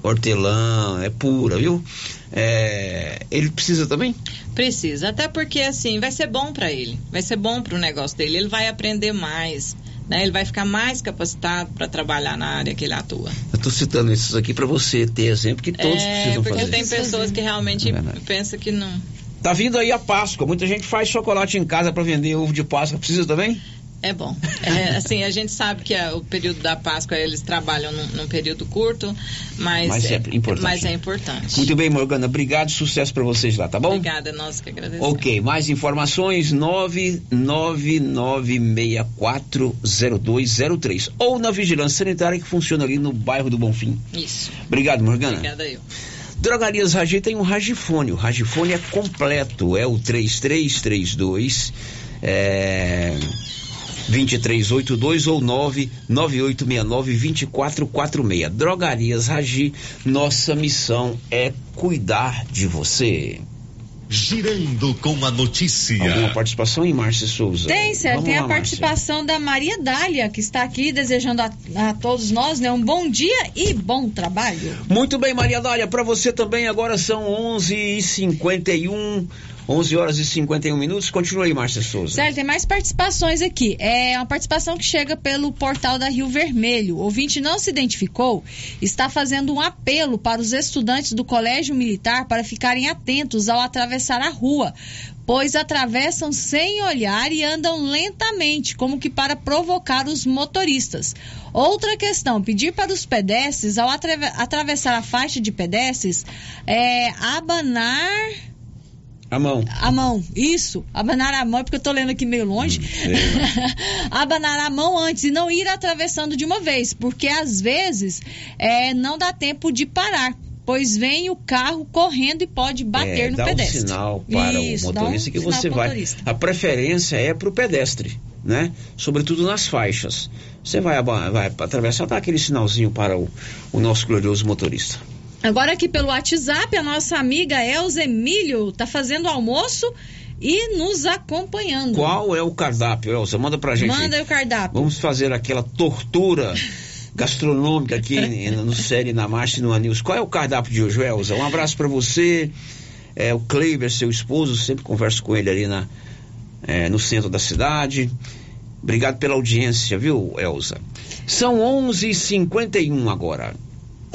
Speaker 2: hortelã, é pura, viu? É, ele precisa também?
Speaker 31: Precisa, até porque assim, vai ser bom para ele, vai ser bom para o negócio dele, ele vai aprender mais, né? Ele vai ficar mais capacitado para trabalhar na área que ele atua.
Speaker 2: Eu tô citando isso aqui para você ter exemplo que todos
Speaker 31: é,
Speaker 2: precisam
Speaker 31: porque
Speaker 2: fazer.
Speaker 31: tem pessoas que realmente
Speaker 2: É
Speaker 31: pensam que não.
Speaker 2: Tá vindo aí a Páscoa, muita gente faz chocolate em casa para vender ovo de Páscoa, precisa também?
Speaker 31: É bom. É, assim, a gente sabe que é, o período da Páscoa eles trabalham num, num período curto, mas,
Speaker 2: Mas é importante.
Speaker 31: Mas é importante.
Speaker 2: Muito bem, Morgana, obrigado, sucesso para vocês lá, tá bom?
Speaker 31: Obrigada, nós que agradecemos.
Speaker 2: Ok, mais informações 999640203 ou na vigilância sanitária que funciona ali no bairro do Bonfim.
Speaker 31: Isso.
Speaker 2: Obrigado, Morgana.
Speaker 31: Obrigada eu.
Speaker 2: Drogarias Ragi tem um Ragifone. O Ragifone é completo, é o 3332 é, 2382 ou 99869-2446. Drogarias Ragi, nossa missão é cuidar de você.
Speaker 29: Girando com a notícia.
Speaker 2: Alguma participação em Márcia Souza?
Speaker 14: Tem, certo.
Speaker 2: Vamos
Speaker 14: Tem
Speaker 2: lá,
Speaker 14: a
Speaker 2: Márcia.
Speaker 14: participação da Maria Dália, que está aqui desejando a, a todos nós né, um bom dia e bom trabalho.
Speaker 2: Muito bem, Maria Dália, para você também agora são 11h51, 11 horas e 51 minutos. Continua aí, Márcia Souza.
Speaker 14: Certo, tem mais participações aqui. É uma participação que chega pelo portal da Rio Vermelho. O ouvinte não se identificou, está fazendo um apelo para os estudantes do Colégio Militar para ficarem atentos ao atravessar a rua, pois atravessam sem olhar e andam lentamente, como que para provocar os motoristas. Outra questão, pedir para os pedestres, ao atrave- atravessar a faixa de pedestres, é, abanar
Speaker 2: A mão.
Speaker 14: a mão, isso. Abanar a mão, é porque eu tô lendo aqui meio longe. Abanar a mão antes e não ir atravessando de uma vez, porque às vezes é, não dá tempo de parar. Pois vem o carro correndo e pode bater
Speaker 2: É,
Speaker 14: no
Speaker 2: dá
Speaker 14: pedestre.
Speaker 2: um sinal para
Speaker 14: Isso,
Speaker 2: o
Speaker 14: dá um
Speaker 2: motorista que você vai.
Speaker 14: motorista.
Speaker 2: A preferência é para o pedestre, né? Sobretudo nas faixas. Você vai, vai atravessar, dá aquele sinalzinho para o, o nosso glorioso motorista.
Speaker 14: Agora aqui pelo WhatsApp, a nossa amiga Elza Emílio tá fazendo almoço e nos acompanhando.
Speaker 2: Qual é o cardápio, Elza? Manda pra gente.
Speaker 14: Manda aí o cardápio.
Speaker 2: Vamos fazer aquela tortura gastronômica aqui no Série na Marcha e no Anils. Qual é o cardápio de hoje, Elza? Um abraço para você, é, o Kleiber, seu esposo, sempre converso com ele ali na, é, no centro da cidade. Obrigado pela audiência, viu, Elza? São 11h51 agora.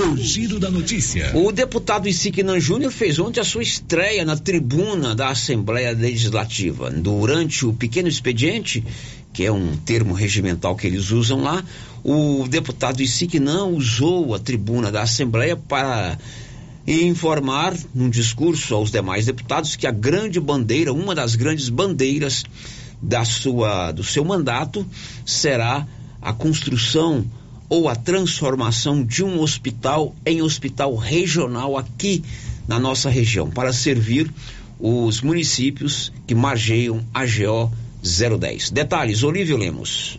Speaker 29: O giro da notícia.
Speaker 2: O deputado Isignan Júnior fez ontem a sua estreia na tribuna da Assembleia Legislativa. Durante o pequeno expediente, que é um termo regimental que eles usam lá, o deputado Isignan usou a tribuna da Assembleia para informar num discurso aos demais deputados que a grande bandeira, uma das grandes bandeiras da sua, do seu mandato será a construção ou a transformação de um hospital em hospital regional aqui na nossa região, para servir os municípios que margeiam a GO 010. Detalhes, Olívio Lemos.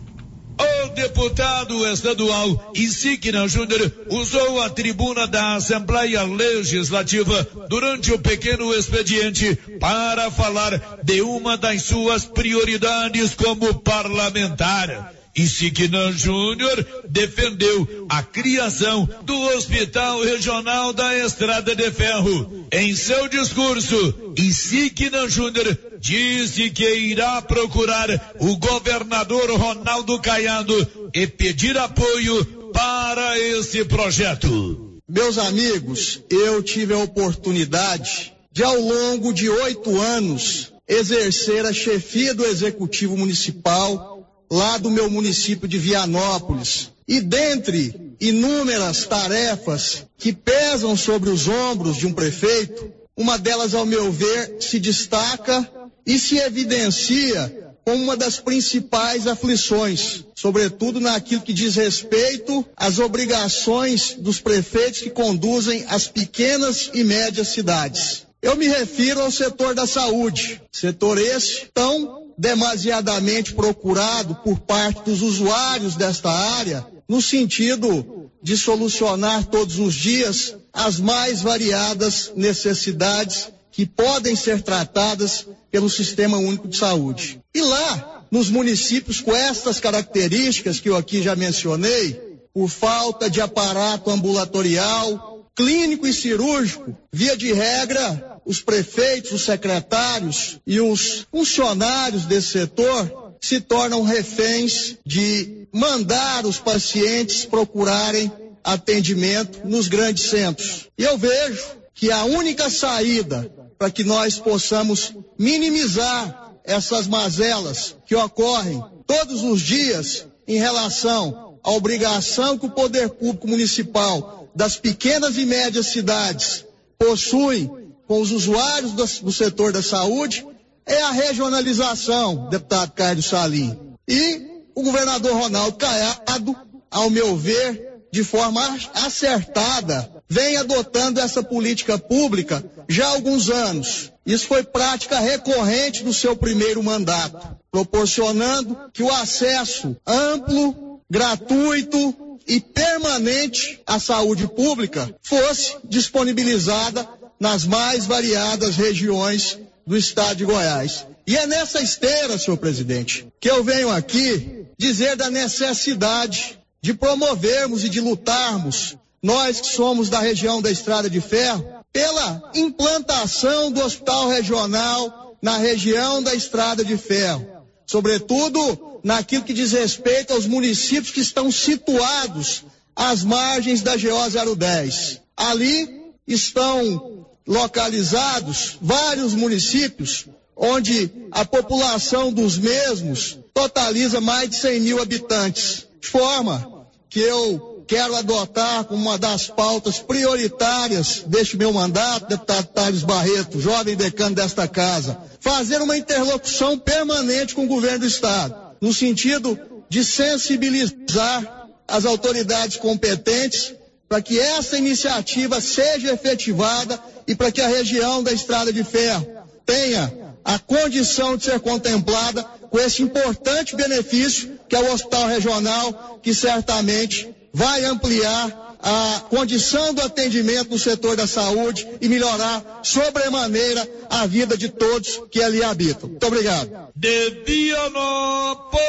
Speaker 32: O deputado estadual Insignia Júnior usou a tribuna da Assembleia Legislativa durante o pequeno expediente para falar de uma das suas prioridades como parlamentar. Insignan Júnior defendeu a criação do Hospital Regional da Estrada de Ferro. Em seu discurso, Insignan Júnior disse que irá procurar o governador Ronaldo Caiado e pedir apoio para esse projeto.
Speaker 33: Meus amigos, eu tive a oportunidade de, ao longo de oito anos, exercer a chefia do Executivo Municipal lá do meu município de Vianópolis. E dentre inúmeras tarefas que pesam sobre os ombros de um prefeito, uma delas, ao meu ver, se destaca e se evidencia como uma das principais aflições, sobretudo naquilo que diz respeito às obrigações dos prefeitos que conduzem as pequenas e médias cidades. Eu me refiro ao setor da saúde, setor esse tão demasiadamente procurado por parte dos usuários desta área, no sentido de solucionar todos os dias as mais variadas necessidades que podem ser tratadas pelo Sistema Único de Saúde. E lá, nos municípios com estas características que eu aqui já mencionei, por falta de aparato ambulatorial, clínico e cirúrgico, via de regra, os prefeitos, os secretários e os funcionários desse setor se tornam reféns de mandar os pacientes procurarem atendimento nos grandes centros. E eu vejo que a única saída para que nós possamos minimizar essas mazelas que ocorrem todos os dias em relação à obrigação que o poder público municipal das pequenas e médias cidades possui com os usuários do, do setor da saúde é a regionalização, deputado Carlos Salim. E o governador Ronaldo Caiado, ao meu ver, de forma acertada, vem adotando essa política pública já há alguns anos. Isso foi prática recorrente do seu primeiro mandato, proporcionando que o acesso amplo, gratuito e permanente à saúde pública fosse disponibilizada nas mais variadas regiões do estado de Goiás. E é nessa esteira, senhor presidente, que eu venho aqui dizer da necessidade de promovermos e de lutarmos, nós que somos da região da Estrada de Ferro, pela implantação do hospital regional na região da Estrada de Ferro, sobretudo naquilo que diz respeito aos municípios que estão situados às margens da GO 010. Ali estão localizados vários municípios onde a população dos mesmos totaliza mais de 100 mil habitantes, de forma que eu quero adotar como uma das pautas prioritárias deste meu mandato, deputado Thales Barreto, jovem decano desta casa, fazer uma interlocução permanente com o governo do Estado, no sentido de sensibilizar as autoridades competentes para que essa iniciativa seja efetivada e para que a região da Estrada de Ferro tenha a condição de ser contemplada com esse importante benefício que é o Hospital Regional, que certamente vai ampliar a condição do atendimento no setor da saúde e melhorar sobremaneira a vida de todos que ali habitam. Muito obrigado.
Speaker 1: De Vianópolis,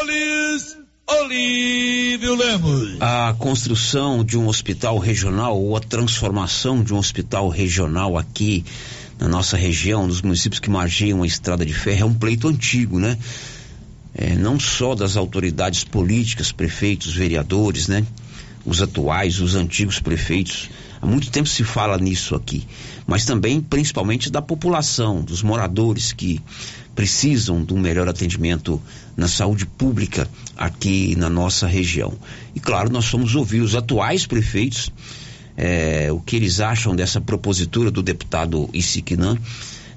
Speaker 1: Olívio Lemos.
Speaker 2: A construção de um hospital regional ou a transformação de um hospital regional aqui na nossa região, nos municípios que margeiam a estrada de ferro, é um pleito antigo, né? é, não só das autoridades políticas, prefeitos, vereadores, né? Os atuais, os antigos prefeitos. Há muito tempo se fala nisso aqui, mas também, principalmente, da população, dos moradores que precisam de um melhor atendimento na saúde pública aqui na nossa região. E claro, nós vamos ouvir os atuais prefeitos, é, o que eles acham dessa propositura do deputado Isiquinan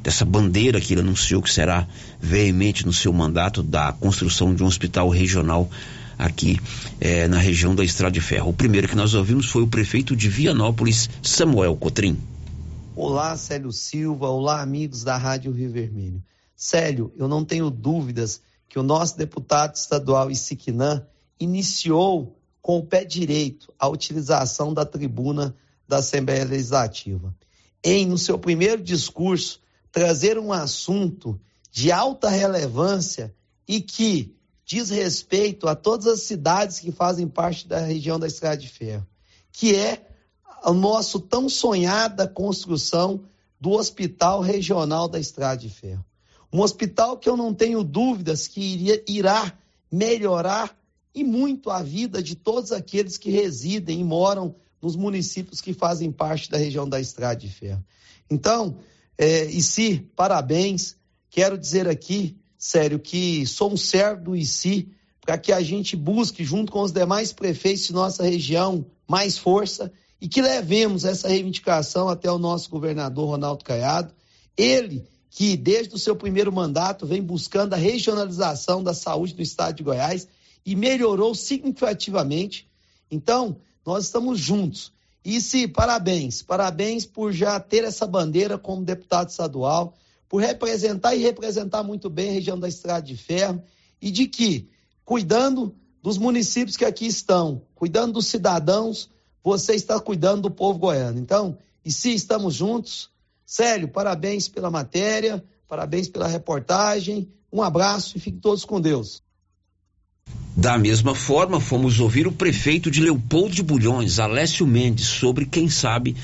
Speaker 2: dessa bandeira que ele anunciou que será veemente no seu mandato da construção de um hospital regional aqui eh, na região da Estrada de Ferro. O primeiro que nós ouvimos foi o prefeito de Vianópolis, Samuel Cotrim.
Speaker 34: Olá, Célio Silva. Olá, amigos da Rádio Rio Vermelho. Célio, eu não tenho dúvidas que o nosso deputado estadual Isiquinã iniciou com o pé direito a utilização da tribuna da Assembleia Legislativa. Em, no seu primeiro discurso, trazer um assunto de alta relevância e que diz respeito a todas as cidades que fazem parte da região da Estrada de Ferro, que é a nossa tão sonhada construção do Hospital Regional da Estrada de Ferro. Um hospital que eu não tenho dúvidas que iria, irá melhorar e muito a vida de todos aqueles que residem e moram nos municípios que fazem parte da região da Estrada de Ferro. Então, é, ICI, parabéns. Quero dizer aqui, sério, que sou um servo do ICI para que a gente busque, junto com os demais prefeitos de nossa região, mais força e que levemos essa reivindicação até o nosso governador Ronaldo Caiado. Ele que, desde o seu primeiro mandato, vem buscando a regionalização da saúde do estado de Goiás e melhorou significativamente. Então, nós estamos juntos. E se parabéns, parabéns por já ter essa bandeira como deputado estadual,
Speaker 35: por representar e representar muito bem a região da Estrada de Ferro e de que, cuidando dos municípios que aqui estão, cuidando dos cidadãos, você está cuidando do povo goiano. Então, e se estamos juntos, Célio, parabéns pela matéria, parabéns pela reportagem, um abraço e fiquem todos com Deus.
Speaker 2: Da mesma forma, fomos ouvir o prefeito de Leopoldo de Bulhões, Alessio Mendes, sobre, quem sabe,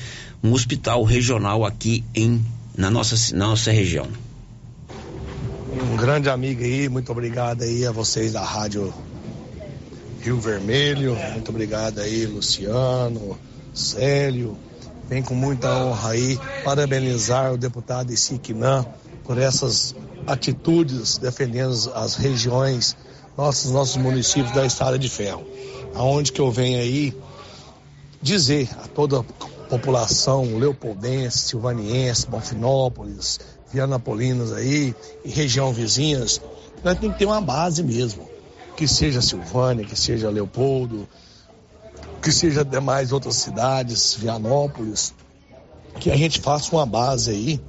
Speaker 2: um hospital regional aqui em, na, nossa, na nossa região.
Speaker 34: Um grande amigo aí, muito obrigado aí a vocês da Rádio Rio Vermelho, muito obrigado aí, Luciano, Célio. Vem com muita honra aí parabenizar o deputado Isiquinã por essas atitudes defendendo as regiões, nossos, nossos municípios da Estrada de Ferro. Aonde que eu venho aí dizer a toda a população leopoldense, silvaniense, Bonfinópolis, Vianapolinas aí e região vizinhas, nós temos que ter uma base mesmo. Que seja Silvânia, que seja Leopoldo, que seja demais outras cidades, Vianópolis, que a gente faça uma base aí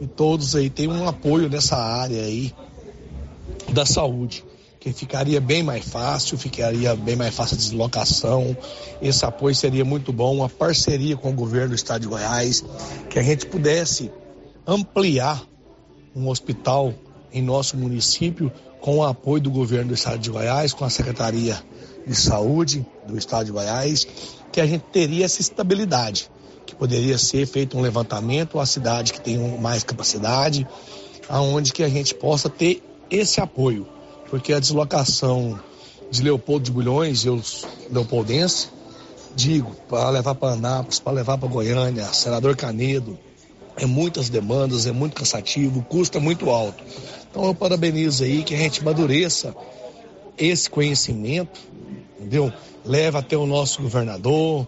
Speaker 34: e todos aí tenham um apoio nessa área aí da saúde, que ficaria bem mais fácil, ficaria bem mais fácil a deslocação. Esse apoio seria muito bom, uma parceria com o governo do estado de Goiás, que a gente pudesse ampliar um hospital em nosso município com o apoio do governo do estado de Goiás, com a Secretaria de Saúde do estado de Goiás, que a gente teria essa estabilidade que poderia ser feito um levantamento, a cidade que tem mais capacidade, aonde que a gente possa ter esse apoio, porque a deslocação de Leopoldo de Bulhões, eu leopoldense, digo, para levar para Anápolis, para levar para Goiânia, Senador Canedo, é muitas demandas, é muito cansativo, custa muito alto. Então eu parabenizo aí que a gente madureça esse conhecimento, entendeu? Leva até o nosso governador,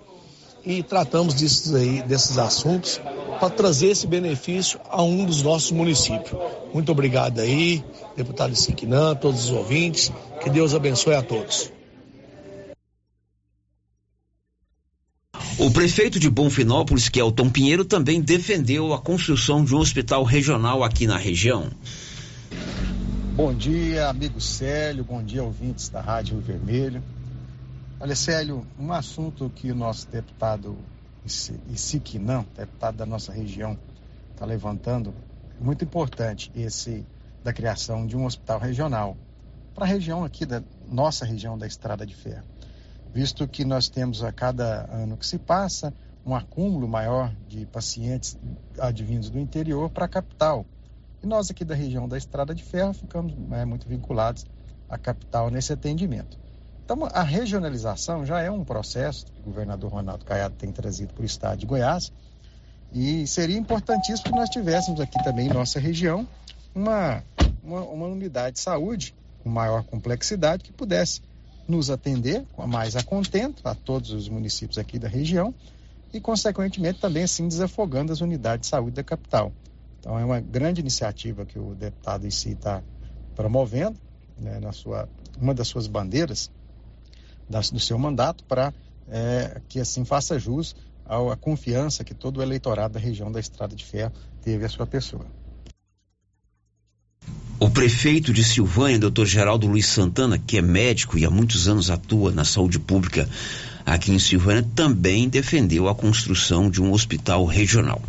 Speaker 34: e tratamos desses, aí, desses assuntos para trazer esse benefício a um dos nossos municípios. Muito obrigado aí, deputado Siquinã, todos os ouvintes. Que Deus abençoe a todos.
Speaker 2: O prefeito de Bonfinópolis, Kelton Pinheiro, também defendeu a construção de um hospital regional aqui na região.
Speaker 36: Bom dia, amigo Célio, bom dia, ouvintes da Rádio Vermelho. Olha, Célio, um assunto que o nosso deputado Isiquinã, deputado da nossa região, está levantando, muito importante, esse da criação de um hospital regional para a região aqui da nossa região da Estrada de Ferro. Visto que nós temos a cada ano que se passa um acúmulo maior de pacientes advindos do interior para a capital. E nós aqui da região da Estrada de Ferro ficamos é, muito vinculados à capital nesse atendimento. Então, a regionalização já é um processo que o governador Ronaldo Caiado tem trazido para o estado de Goiás e seria importantíssimo que nós tivéssemos aqui também em nossa região uma, uma, uma unidade de saúde com maior complexidade que pudesse nos atender mais a contento a todos os municípios aqui da região e, consequentemente, também assim desafogando as unidades de saúde da capital. Então, é uma grande iniciativa que o deputado em si está promovendo, né, na sua, uma das suas bandeiras do seu mandato para é, que assim faça jus à confiança que todo o eleitorado da região da Estrada de Ferro teve à sua pessoa.
Speaker 2: O prefeito de Silvânia, doutor Geraldo Luiz Santana, que é médico e há muitos anos atua na saúde pública aqui em Silvânia, também defendeu a construção de um hospital regional.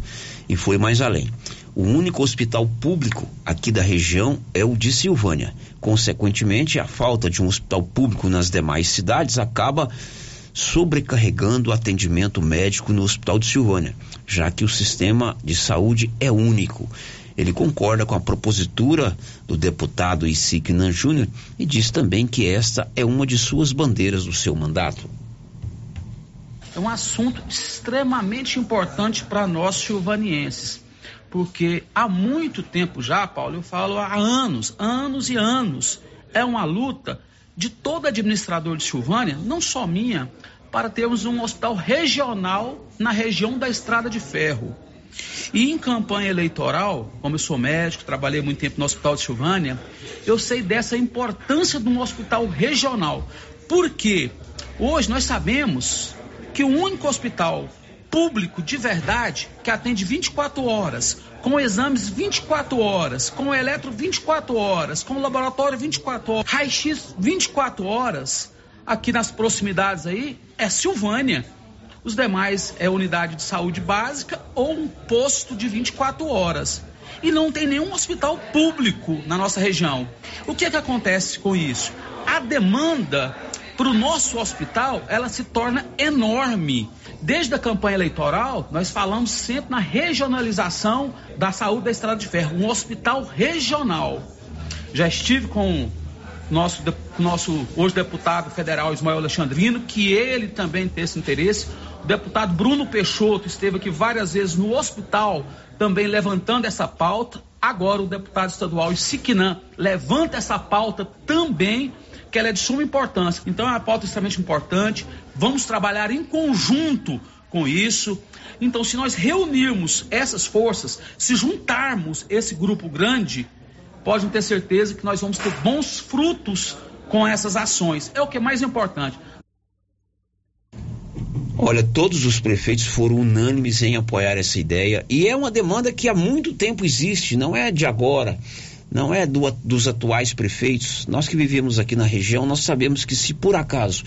Speaker 2: E foi mais além. O único hospital público aqui da região é o de Silvânia. Consequentemente, a falta de um hospital público nas demais cidades acaba sobrecarregando o atendimento médico no Hospital de Silvânia, já que o sistema de saúde é único. Ele concorda com a propositura do deputado Isignan Júnior e diz também que esta é uma de suas bandeiras do seu mandato.
Speaker 37: É um assunto extremamente importante para nós silvanienses porque há muito tempo já, Paulo, eu falo há anos, anos e anos, é uma luta de todo administrador de Silvânia, não só minha, para termos um hospital regional na região da Estrada de Ferro. E em campanha eleitoral, como eu sou médico, trabalhei muito tempo no Hospital de Silvânia, eu sei dessa importância de um hospital regional. Porque hoje nós sabemos que o único hospital público de verdade que atende 24 horas, com exames 24 horas, com eletro 24 horas, com laboratório 24 horas, raio-x 24 horas, aqui nas proximidades aí, é Silvânia. Os demais é unidade de saúde básica ou um posto de 24 horas. E não tem nenhum hospital público na nossa região. O que é que acontece com isso? A demanda para o nosso hospital, ela se torna enorme. Desde a campanha eleitoral, nós falamos sempre na regionalização da saúde da Estrada de Ferro, um hospital regional. Já estive com nosso, nosso hoje deputado federal Ismael Alexandrino, que ele também tem esse interesse. O deputado Bruno Peixoto esteve aqui várias vezes no hospital, também levantando essa pauta. Agora o deputado estadual Siquinã levanta essa pauta também, que ela é de suma importância. Então é uma pauta extremamente importante. Vamos trabalhar em conjunto com isso. Então, se nós reunirmos essas forças, se juntarmos esse grupo grande, podem ter certeza que nós vamos ter bons frutos com essas ações. É o que é mais importante.
Speaker 2: Olha, todos os prefeitos foram unânimes em apoiar essa ideia e é uma demanda que há muito tempo existe, não é de agora, não é do, dos atuais prefeitos. Nós que vivemos aqui na região, nós sabemos que se por acaso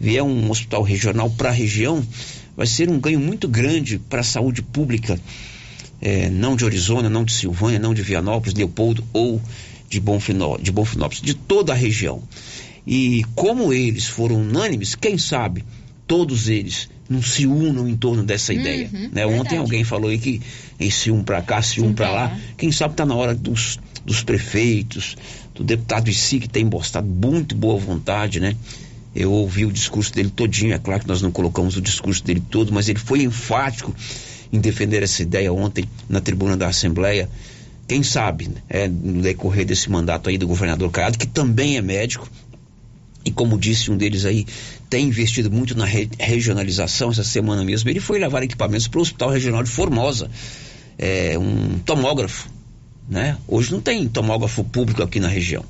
Speaker 2: vier um hospital regional para a região, vai ser um ganho muito grande para a saúde pública, é, não de Arizona, não de Silvânia, não de Vianópolis, Leopoldo ou de, Bonfinó, de Bonfinópolis, de toda a região. E como eles foram unânimes, quem sabe todos eles não se unam em torno dessa ideia.
Speaker 38: Uhum,
Speaker 2: né? Ontem alguém falou aí que esse um para cá, se um para lá. Quem sabe está na hora dos, dos prefeitos, do deputado em si, que tem mostrado muito boa vontade, né? Eu ouvi o discurso dele todinho, é claro que nós não colocamos o discurso dele todo, mas ele foi enfático em defender essa ideia ontem na tribuna da Assembleia. Quem sabe, é, no decorrer desse mandato aí do governador Caiado, que também é médico, e como disse um deles aí, tem investido muito na re regionalização. Essa semana mesmo ele foi levar equipamentos para o Hospital Regional de Formosa, é, um tomógrafo, né? Hoje não tem tomógrafo público aqui na região.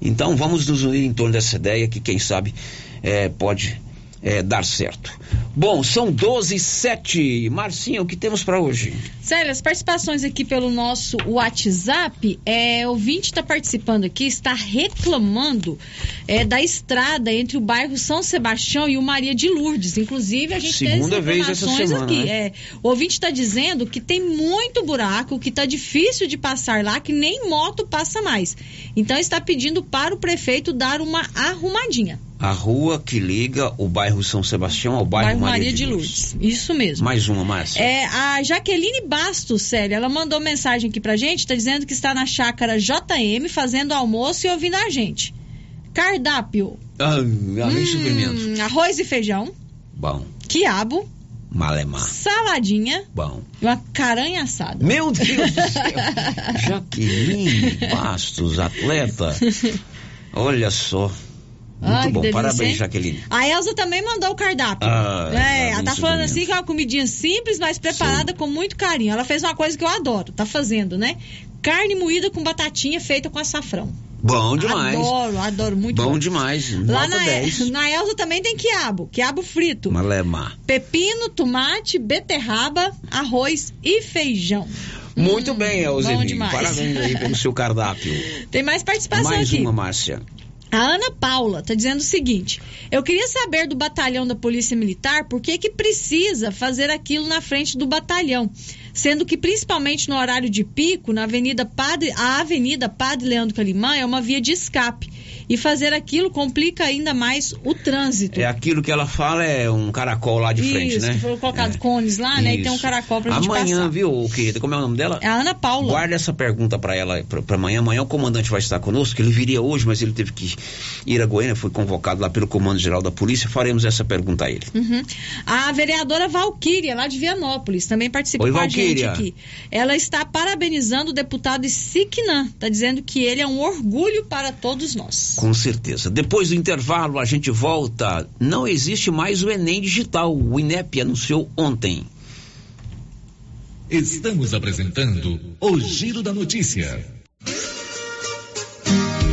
Speaker 2: Então vamos nos unir em torno dessa ideia que quem sabe é, pode é, dar certo. Bom, são 12 e 7. Marcinha, o que temos para hoje?
Speaker 14: Sério, as participações aqui pelo nosso WhatsApp, é, o ouvinte está participando aqui, está reclamando é, da estrada entre o bairro São Sebastião e o Maria de Lourdes. Inclusive, a gente
Speaker 2: Segunda
Speaker 14: tem
Speaker 2: vez essa
Speaker 14: informações
Speaker 2: semana,
Speaker 14: aqui.
Speaker 2: né?
Speaker 14: É, o ouvinte está dizendo que tem muito buraco, que está difícil de passar lá, que nem moto passa mais. Então, está pedindo para o prefeito dar uma arrumadinha.
Speaker 2: A rua que liga o bairro São Sebastião ao bairro,
Speaker 14: Maria, de Lourdes. Isso mesmo.
Speaker 2: Mais uma, Márcia.
Speaker 14: É, a Jaqueline Bastos, Célia, ela mandou mensagem aqui pra gente, tá dizendo que está na chácara JM fazendo almoço e ouvindo a gente. Cardápio.
Speaker 2: Ah, além.
Speaker 14: Hum, arroz e feijão,
Speaker 2: Bom.
Speaker 14: quiabo,
Speaker 2: Malemar.
Speaker 14: saladinha
Speaker 2: Bom.
Speaker 14: e uma caranha assada.
Speaker 2: Meu Deus do céu. Jaqueline Bastos, atleta. Olha só. Muito
Speaker 14: Ai,
Speaker 2: bom.
Speaker 14: delícia,
Speaker 2: Parabéns,
Speaker 14: hein?
Speaker 2: Jaqueline.
Speaker 14: A Elza também mandou o cardápio.
Speaker 2: Ah,
Speaker 14: é, ela tá falando assim que é uma comidinha simples, mas preparada com muito carinho. Ela fez uma coisa que eu adoro, tá fazendo, né? Carne moída com batatinha feita com açafrão.
Speaker 2: Bom demais.
Speaker 14: Adoro, adoro, muito
Speaker 2: bom,
Speaker 14: bom.
Speaker 2: demais.
Speaker 14: Lá
Speaker 2: Nota
Speaker 14: na,
Speaker 2: 10.
Speaker 14: na Elza também tem quiabo, quiabo frito.
Speaker 2: Malemar.
Speaker 14: Pepino, tomate, beterraba, arroz e feijão.
Speaker 2: Muito bem,
Speaker 14: bom
Speaker 2: Elzeni.
Speaker 14: demais.
Speaker 2: Parabéns aí pelo seu cardápio.
Speaker 14: Tem mais participação
Speaker 2: Mais
Speaker 14: aqui.
Speaker 2: uma, Márcia.
Speaker 14: A Ana Paula está dizendo o seguinte: eu queria saber do batalhão da Polícia Militar por que, que precisa fazer aquilo na frente do batalhão. Sendo que, principalmente no horário de pico, na Avenida Padre, a Avenida Padre Leandro Calimã é uma via de escape. E fazer aquilo complica ainda mais o trânsito.
Speaker 2: É aquilo que ela fala, é um caracol lá de frente,
Speaker 14: Isso,
Speaker 2: né?
Speaker 14: que foram colocados cones lá, né? E tem um
Speaker 2: Isso.
Speaker 14: caracol pra gente
Speaker 2: Amanhã, viu, querida? Como é o nome dela?
Speaker 14: É a Ana Paula.
Speaker 2: Guarda essa pergunta para ela pra amanhã. Amanhã o comandante vai estar conosco. Ele viria hoje, mas ele teve que ir a Goiânia, foi convocado lá pelo Comando Geral da Polícia. Faremos essa pergunta a ele.
Speaker 14: Uhum. A vereadora Valquíria, lá de Vianópolis, também participa
Speaker 2: Oi,
Speaker 14: com
Speaker 2: Valquíria.
Speaker 14: Gente aqui. Ela está parabenizando o deputado Siquinã. Está dizendo que ele é um orgulho para todos nós.
Speaker 2: Com certeza. Depois do intervalo, a gente volta. Não existe mais o Enem digital. O INEP anunciou ontem.
Speaker 29: Estamos apresentando o Giro da Notícia.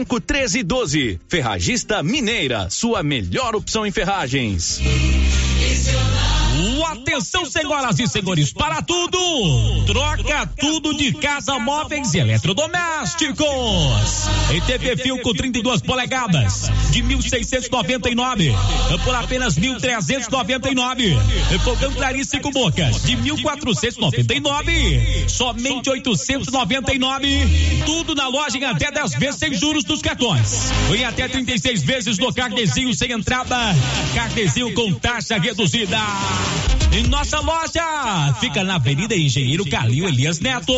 Speaker 29: 1312. Ferragista Mineira, sua melhor opção em ferragens.
Speaker 27: Atenção, senhoras e senhores, para tudo! Troca tudo de casa, móveis e eletrodomésticos. Em TV Fio com 32 polegadas, de 1.699 por apenas 1.399. Fogão com bocas, de 1.499 somente 899. Tudo na loja em até 10 vezes sem juros dos cartões. Em até 36 vezes no carnezinho sem entrada. Carnezinho com taxa reduzida. Em nossa loja fica na Avenida Engenheiro Calil Elias Neto,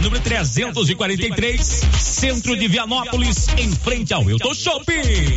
Speaker 27: número 343, centro de Vianópolis, em frente ao Hilton Shopping.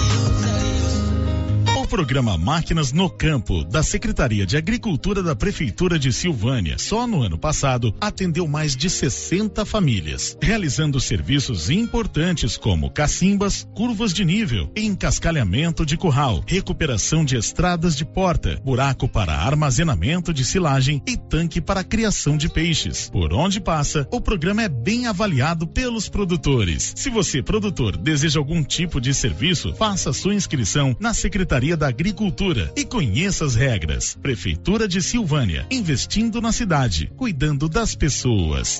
Speaker 29: programa Máquinas no Campo, da Secretaria de Agricultura da Prefeitura de Silvânia, só no ano passado atendeu mais de 60 famílias, realizando serviços importantes como cacimbas, curvas de nível, encascalhamento de curral, recuperação de estradas de porta, buraco para armazenamento de silagem e tanque para criação de peixes. Por onde passa, o programa é bem avaliado pelos produtores. Se você, produtor, deseja algum tipo de serviço, faça sua inscrição na Secretaria da Agricultura e conheça as regras. Prefeitura de Silvânia, investindo na cidade, cuidando das pessoas.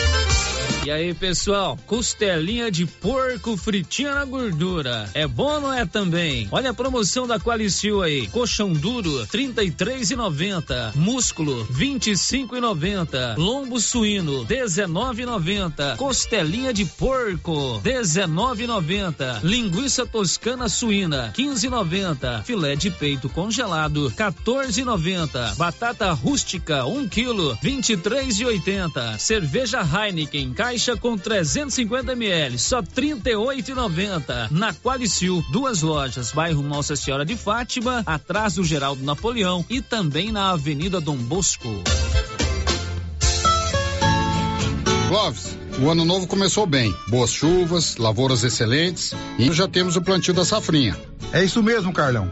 Speaker 24: E aí, pessoal, costelinha de porco fritinha na gordura. É bom não é também? Olha a promoção da Qualicil aí. Colchão duro, 33,90. Músculo, 25,90. Lombo suíno, 19,90. Costelinha de porco, 19,90. Linguiça toscana suína, 15,90. Filé de peito congelado, 14,90. Batata rústica, 1 kg, 23,80. Cerveja Heineken, caixa com 350 ml, só 38,90. Na Qualicil, duas lojas, bairro Nossa Senhora de Fátima, atrás do Geraldo Napoleão e também na Avenida Dom Bosco.
Speaker 39: Clóvis, o ano novo começou bem. Boas chuvas, lavouras excelentes e já temos o plantio da safrinha.
Speaker 33: É isso mesmo, Carlão.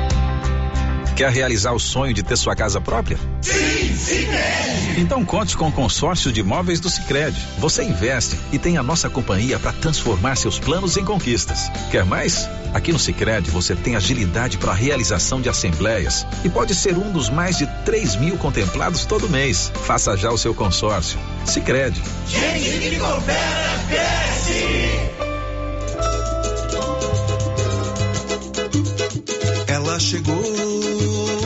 Speaker 40: Quer realizar o sonho de ter sua casa própria?
Speaker 41: Sim, Cicred!
Speaker 40: Então conte com o consórcio de imóveis do Cicred. Você investe e tem a nossa companhia para transformar seus planos em conquistas. Quer mais? Aqui no Cicred você tem agilidade para a realização de assembleias e pode ser um dos mais de 3 mil contemplados todo mês. Faça já o seu consórcio. Cicred.
Speaker 41: Gente que coopera, cresce!
Speaker 15: Ela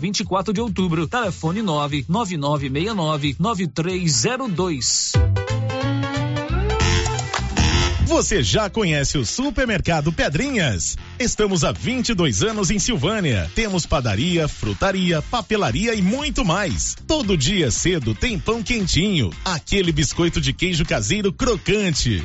Speaker 24: 24 de Outubro, telefone 99969 9302.
Speaker 29: Você já conhece o Supermercado Pedrinhas? Estamos há 22 anos em Silvânia. Temos padaria, frutaria, papelaria e muito mais. Todo dia cedo tem pão quentinho, aquele biscoito de queijo caseiro crocante.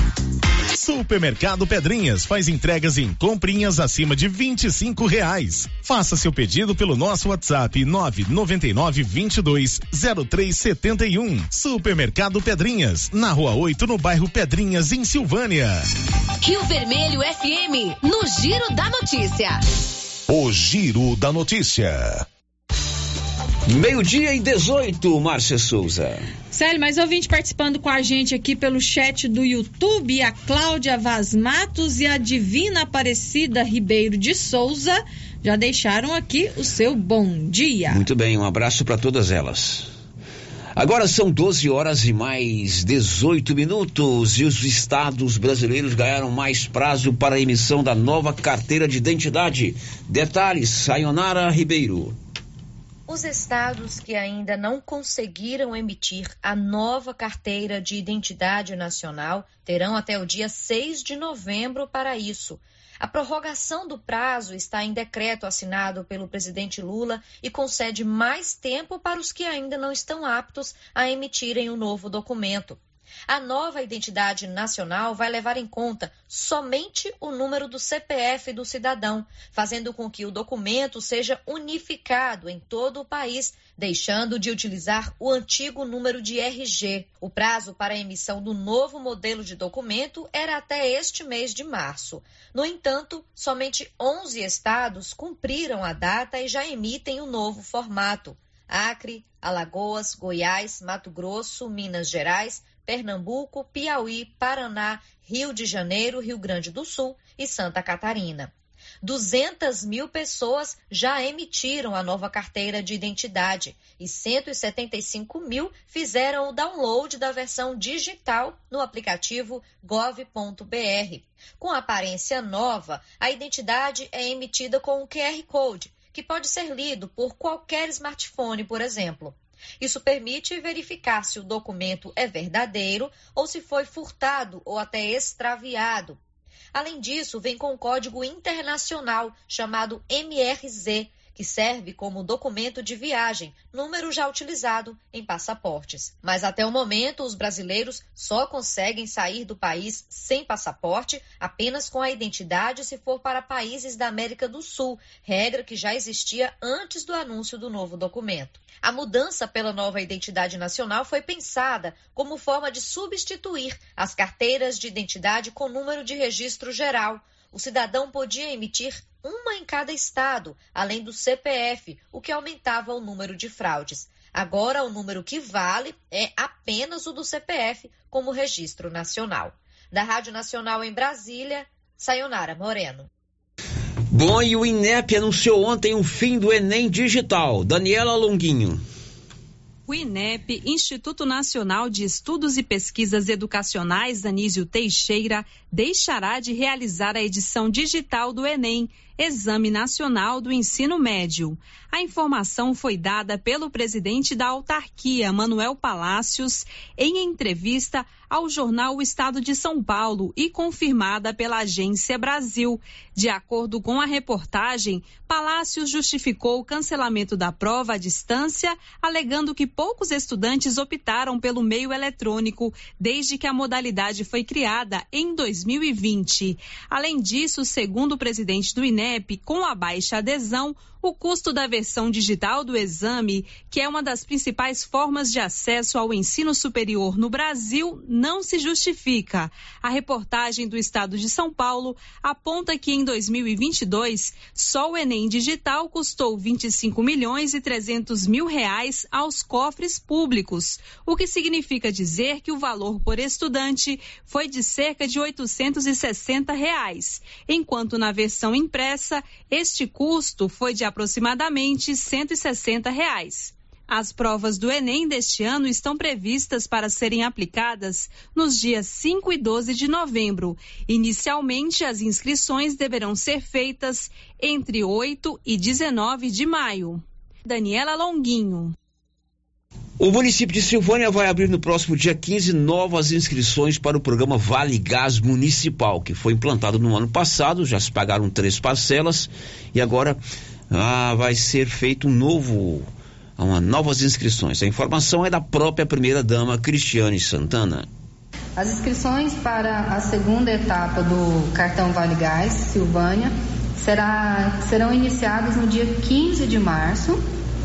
Speaker 29: Supermercado Pedrinhas faz entregas em comprinhas acima de 25 reais. Faça seu pedido pelo nosso WhatsApp 999 22 0371. Supermercado Pedrinhas, na rua 8, no bairro Pedrinhas, em Silvânia.
Speaker 30: Rio Vermelho FM, no Giro da Notícia.
Speaker 29: O Giro da Notícia.
Speaker 2: Meio-dia e 18, Márcia Souza.
Speaker 14: Célio, mais ouvinte participando com a gente aqui pelo chat do YouTube, a Cláudia Vaz Matos e a Divina Aparecida Ribeiro de Souza já deixaram aqui o seu bom dia.
Speaker 2: Muito bem, um abraço para todas elas. Agora são 12 horas e mais 18 minutos e os estados brasileiros ganharam mais prazo para a emissão da nova carteira de identidade. Detalhes, Sayonara Ribeiro.
Speaker 42: Os estados que ainda não conseguiram emitir a nova carteira de identidade nacional terão até o dia 6 de novembro para isso. A prorrogação do prazo está em decreto assinado pelo presidente Lula e concede mais tempo para os que ainda não estão aptos a emitirem o novo documento. A nova identidade nacional vai levar em conta somente o número do CPF do cidadão, fazendo com que o documento seja unificado em todo o país, deixando de utilizar o antigo número de RG. O prazo para a emissão do novo modelo de documento era até este mês de março. No entanto, somente 11 estados cumpriram a data e já emitem o novo formato. Acre, Alagoas, Goiás, Mato Grosso, Minas Gerais, Pernambuco, Piauí, Paraná, Rio de Janeiro, Rio Grande do Sul e Santa Catarina. 200 mil pessoas já emitiram a nova carteira de identidade e 175 mil fizeram o download da versão digital no aplicativo gov.br. Com aparência nova, a identidade é emitida com o QR Code, que pode ser lido por qualquer smartphone, por exemplo. Isso permite verificar se o documento é verdadeiro ou se foi furtado ou até extraviado. Além disso, vem com um código internacional chamado MRZ, que serve como documento de viagem, número já utilizado em passaportes. Mas até o momento, os brasileiros só conseguem sair do país sem passaporte, apenas com a identidade se for para países da América do Sul, regra que já existia antes do anúncio do novo documento. A mudança pela nova identidade nacional foi pensada como forma de substituir as carteiras de identidade com número de registro geral. O cidadão podia emitir uma em cada estado, além do CPF, o que aumentava o número de fraudes. Agora, o número que vale é apenas o do CPF como registro nacional. Da Rádio Nacional em Brasília, Sayonara Moreno.
Speaker 2: Bom, e o INEP anunciou ontem o fim do Enem Digital. Daniela Longuinho.
Speaker 43: O INEP, Instituto Nacional de Estudos e Pesquisas Educacionais Anísio Teixeira, deixará de realizar a edição digital do Enem, Exame Nacional do Ensino Médio. A informação foi dada pelo presidente da autarquia, Manuel Palácios, em entrevista ao jornal O Estado de São Paulo e confirmada pela Agência Brasil. De acordo com a reportagem, Palácios justificou o cancelamento da prova à distância, alegando que poucos estudantes optaram pelo meio eletrônico desde que a modalidade foi criada em 2020. Além disso, segundo o presidente do INEP, Com a baixa adesão, o custo da versão digital do exame, que é uma das principais formas de acesso ao ensino superior no Brasil, não se justifica. A reportagem do Estado de São Paulo aponta que em 2022 só o Enem digital custou 25 milhões e 300 mil reais aos cofres públicos, o que significa dizer que o valor por estudante foi de cerca de 860 reais, enquanto na versão impressa este custo foi de aproximadamente 160 reais. As provas do Enem deste ano estão previstas para serem aplicadas nos dias 5 e 12 de novembro. Inicialmente, as inscrições deverão ser feitas entre 8 e 19 de maio. Daniela Longuinho.
Speaker 2: O município de Silvânia vai abrir no próximo dia 15 novas inscrições para o programa Vale Gás Municipal, que foi implantado no ano passado, já se pagaram três parcelas e agora ah, vai ser feito um novo, uma, novas inscrições. A informação é da própria primeira-dama Cristiane Santana.
Speaker 44: As inscrições para a segunda etapa do cartão Vale Gás Silvânia será, serão iniciadas no dia 15 de março.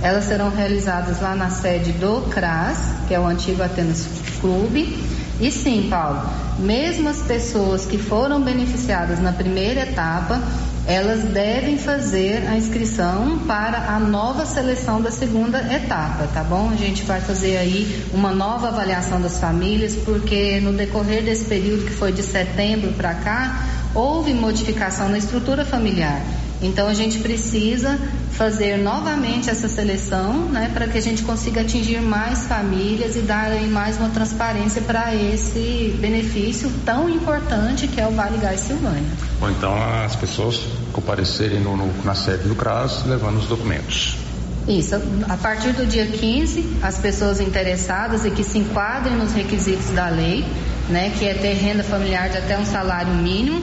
Speaker 44: Elas serão realizadas lá na sede do CRAS, que é o antigo Atenas Clube. E sim, Paulo, mesmo as pessoas que foram beneficiadas na primeira etapa, elas devem fazer a inscrição para a nova seleção da segunda etapa, tá bom? A gente vai fazer aí uma nova avaliação das famílias, porque no decorrer desse período que foi de setembro para cá, houve modificação na estrutura familiar. Então a gente precisa fazer novamente essa seleção, né, para que a gente consiga atingir mais famílias e dar aí mais uma transparência para esse benefício tão importante que é o Vale Gás Silvânia.
Speaker 45: Bom, então as pessoas comparecerem no, no, na sede do CRAS levando os documentos.
Speaker 44: Isso, a partir do dia 15, as pessoas interessadas e que se enquadrem nos requisitos da lei, né, que é ter renda familiar de até um salário mínimo,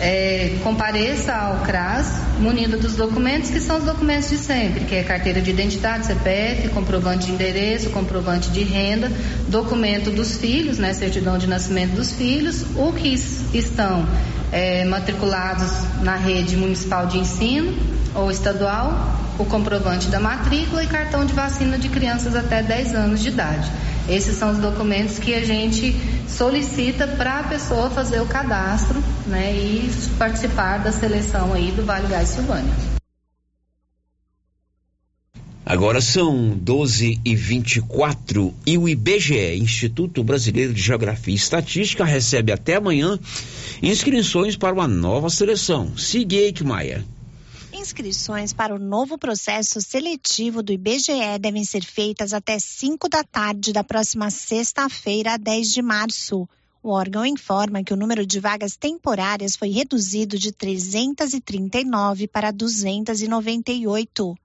Speaker 44: é, compareça ao CRAS munido dos documentos que são os documentos de sempre, que é carteira de identidade, CPF, comprovante de endereço, comprovante de renda, documento dos filhos, né, certidão de nascimento dos filhos, o que estão é, matriculados na rede municipal de ensino ou estadual, o comprovante da matrícula e cartão de vacina de crianças até 10 anos de idade. Esses são os documentos que a gente solicita para a pessoa fazer o cadastro né, e participar da seleção aí do Vale Gás Silvânia.
Speaker 2: Agora são 12 e 24 e o IBGE, Instituto Brasileiro de Geografia e Estatística, recebe até amanhã inscrições para uma nova seleção. Siga Maia.
Speaker 45: Inscrições para o novo processo seletivo do IBGE devem ser feitas até 5 da tarde da próxima sexta-feira, 10 de março. O órgão informa que o número de vagas temporárias foi reduzido de 339 para 298.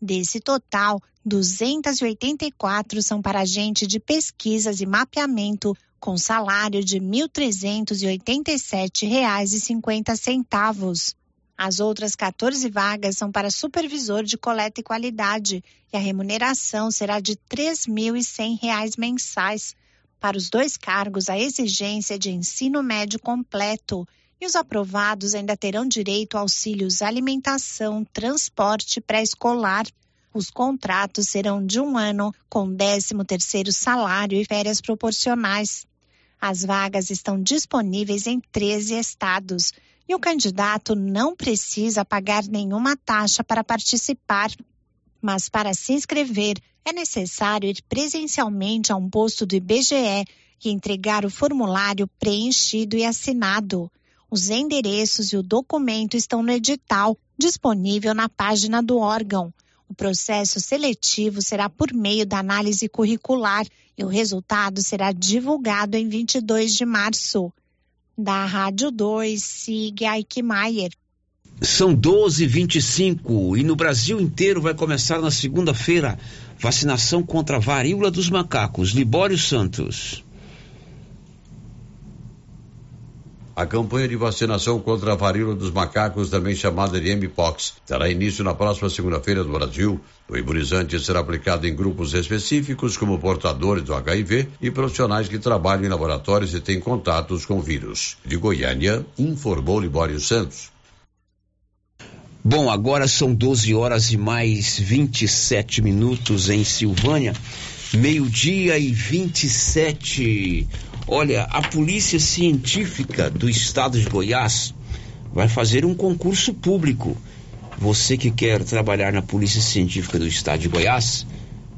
Speaker 45: Desse total, 284 são para agente de pesquisas e mapeamento, com salário de R$ 1.387,50. As outras 14 vagas são para supervisor de coleta e qualidade e a remuneração será de R$ 3.100 mensais. Para os dois cargos, a exigência é de ensino médio completo e os aprovados ainda terão direito a auxílios alimentação, transporte pré-escolar. Os contratos serão de um ano, com 13º salário e férias proporcionais. As vagas estão disponíveis em 13 estados e o candidato não precisa pagar nenhuma taxa para participar. Mas para se inscrever, é necessário ir presencialmente a um posto do IBGE e entregar o formulário preenchido e assinado. Os endereços e o documento estão no edital, disponível na página do órgão. O processo seletivo será por meio da análise curricular e o resultado será divulgado em 22 de março da Rádio 2, Sig Eichmeier.
Speaker 2: São 12h25 e no Brasil inteiro vai começar na segunda-feira vacinação contra a varíola dos macacos. Libório Santos.
Speaker 46: A campanha de vacinação contra a varíola dos macacos, também chamada de Mpox, terá início na próxima segunda-feira no Brasil. O imunizante será aplicado em grupos específicos, como portadores do HIV e profissionais que trabalham em laboratórios e têm contatos com vírus. De Goiânia, informou Libório Santos.
Speaker 2: Bom, agora são 12 horas e mais 27 minutos em Silvânia. Meio-dia e 27. Olha, a Polícia Científica do Estado de Goiás vai fazer um concurso público. Você que quer trabalhar na Polícia Científica do Estado de Goiás,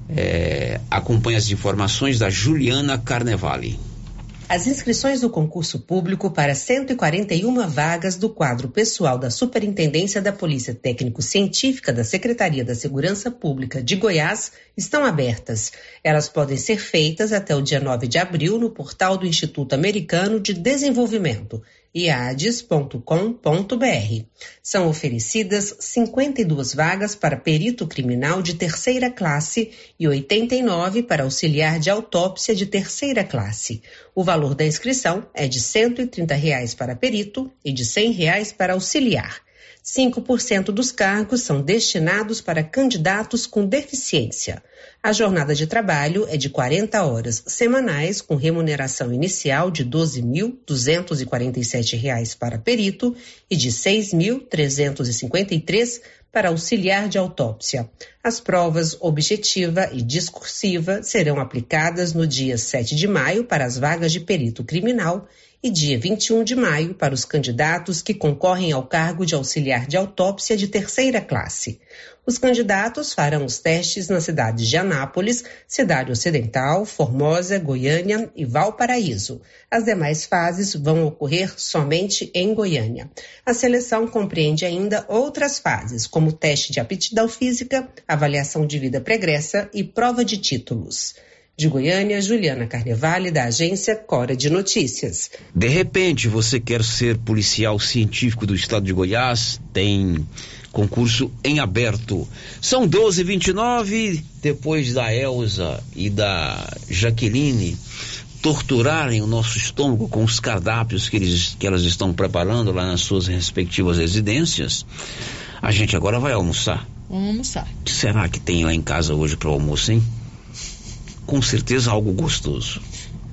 Speaker 2: é, acompanhe as informações da Juliana Carnevale.
Speaker 47: As inscrições do concurso público para 141 vagas do quadro pessoal da Superintendência da Polícia Técnico-Científica da Secretaria da Segurança Pública de Goiás estão abertas. Elas podem ser feitas até o dia 9 de abril no portal do Instituto Americano de Desenvolvimento iades.com.br. São oferecidas 52 vagas para perito criminal de terceira classe e 89 para auxiliar de autópsia de terceira classe. O valor da inscrição é de 130 reais para perito e de 100 reais para auxiliar. 5% dos cargos são destinados para candidatos com deficiência. A jornada de trabalho é de 40 horas semanais, com remuneração inicial de R$ 12.247 para perito e de R$ 6.353 para auxiliar de autópsia. As provas objetiva e discursiva serão aplicadas no dia 7 de maio para as vagas de perito criminal e dia 21 de maio para os candidatos que concorrem ao cargo de auxiliar de autópsia de terceira classe. Os candidatos farão os testes nas cidades de Anápolis, Cidade Ocidental, Formosa, Goiânia e Valparaíso. As demais fases vão ocorrer somente em Goiânia. A seleção compreende ainda outras fases, como teste de aptidão física, avaliação de vida pregressa e prova de títulos. De Goiânia, Juliana Carnevale, da agência Cora de Notícias.
Speaker 2: De repente, você quer ser policial científico do estado de Goiás, tem Concurso em aberto. São 12 29 depois da Elsa e da Jaqueline torturarem o nosso estômago com os cardápios que, eles, que elas estão preparando lá nas suas respectivas residências. A gente agora vai almoçar.
Speaker 48: Vamos almoçar.
Speaker 2: O que será que tem lá em casa hoje para o almoço, hein? Com certeza algo gostoso.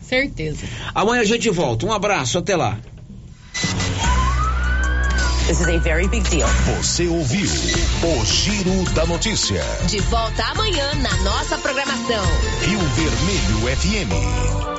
Speaker 48: Certeza.
Speaker 2: Amanhã a gente volta. Um abraço, até lá.
Speaker 8: This is a very big deal.
Speaker 29: Você ouviu o Giro da Notícia.
Speaker 8: De volta amanhã na nossa programação.
Speaker 29: Rio Vermelho FM.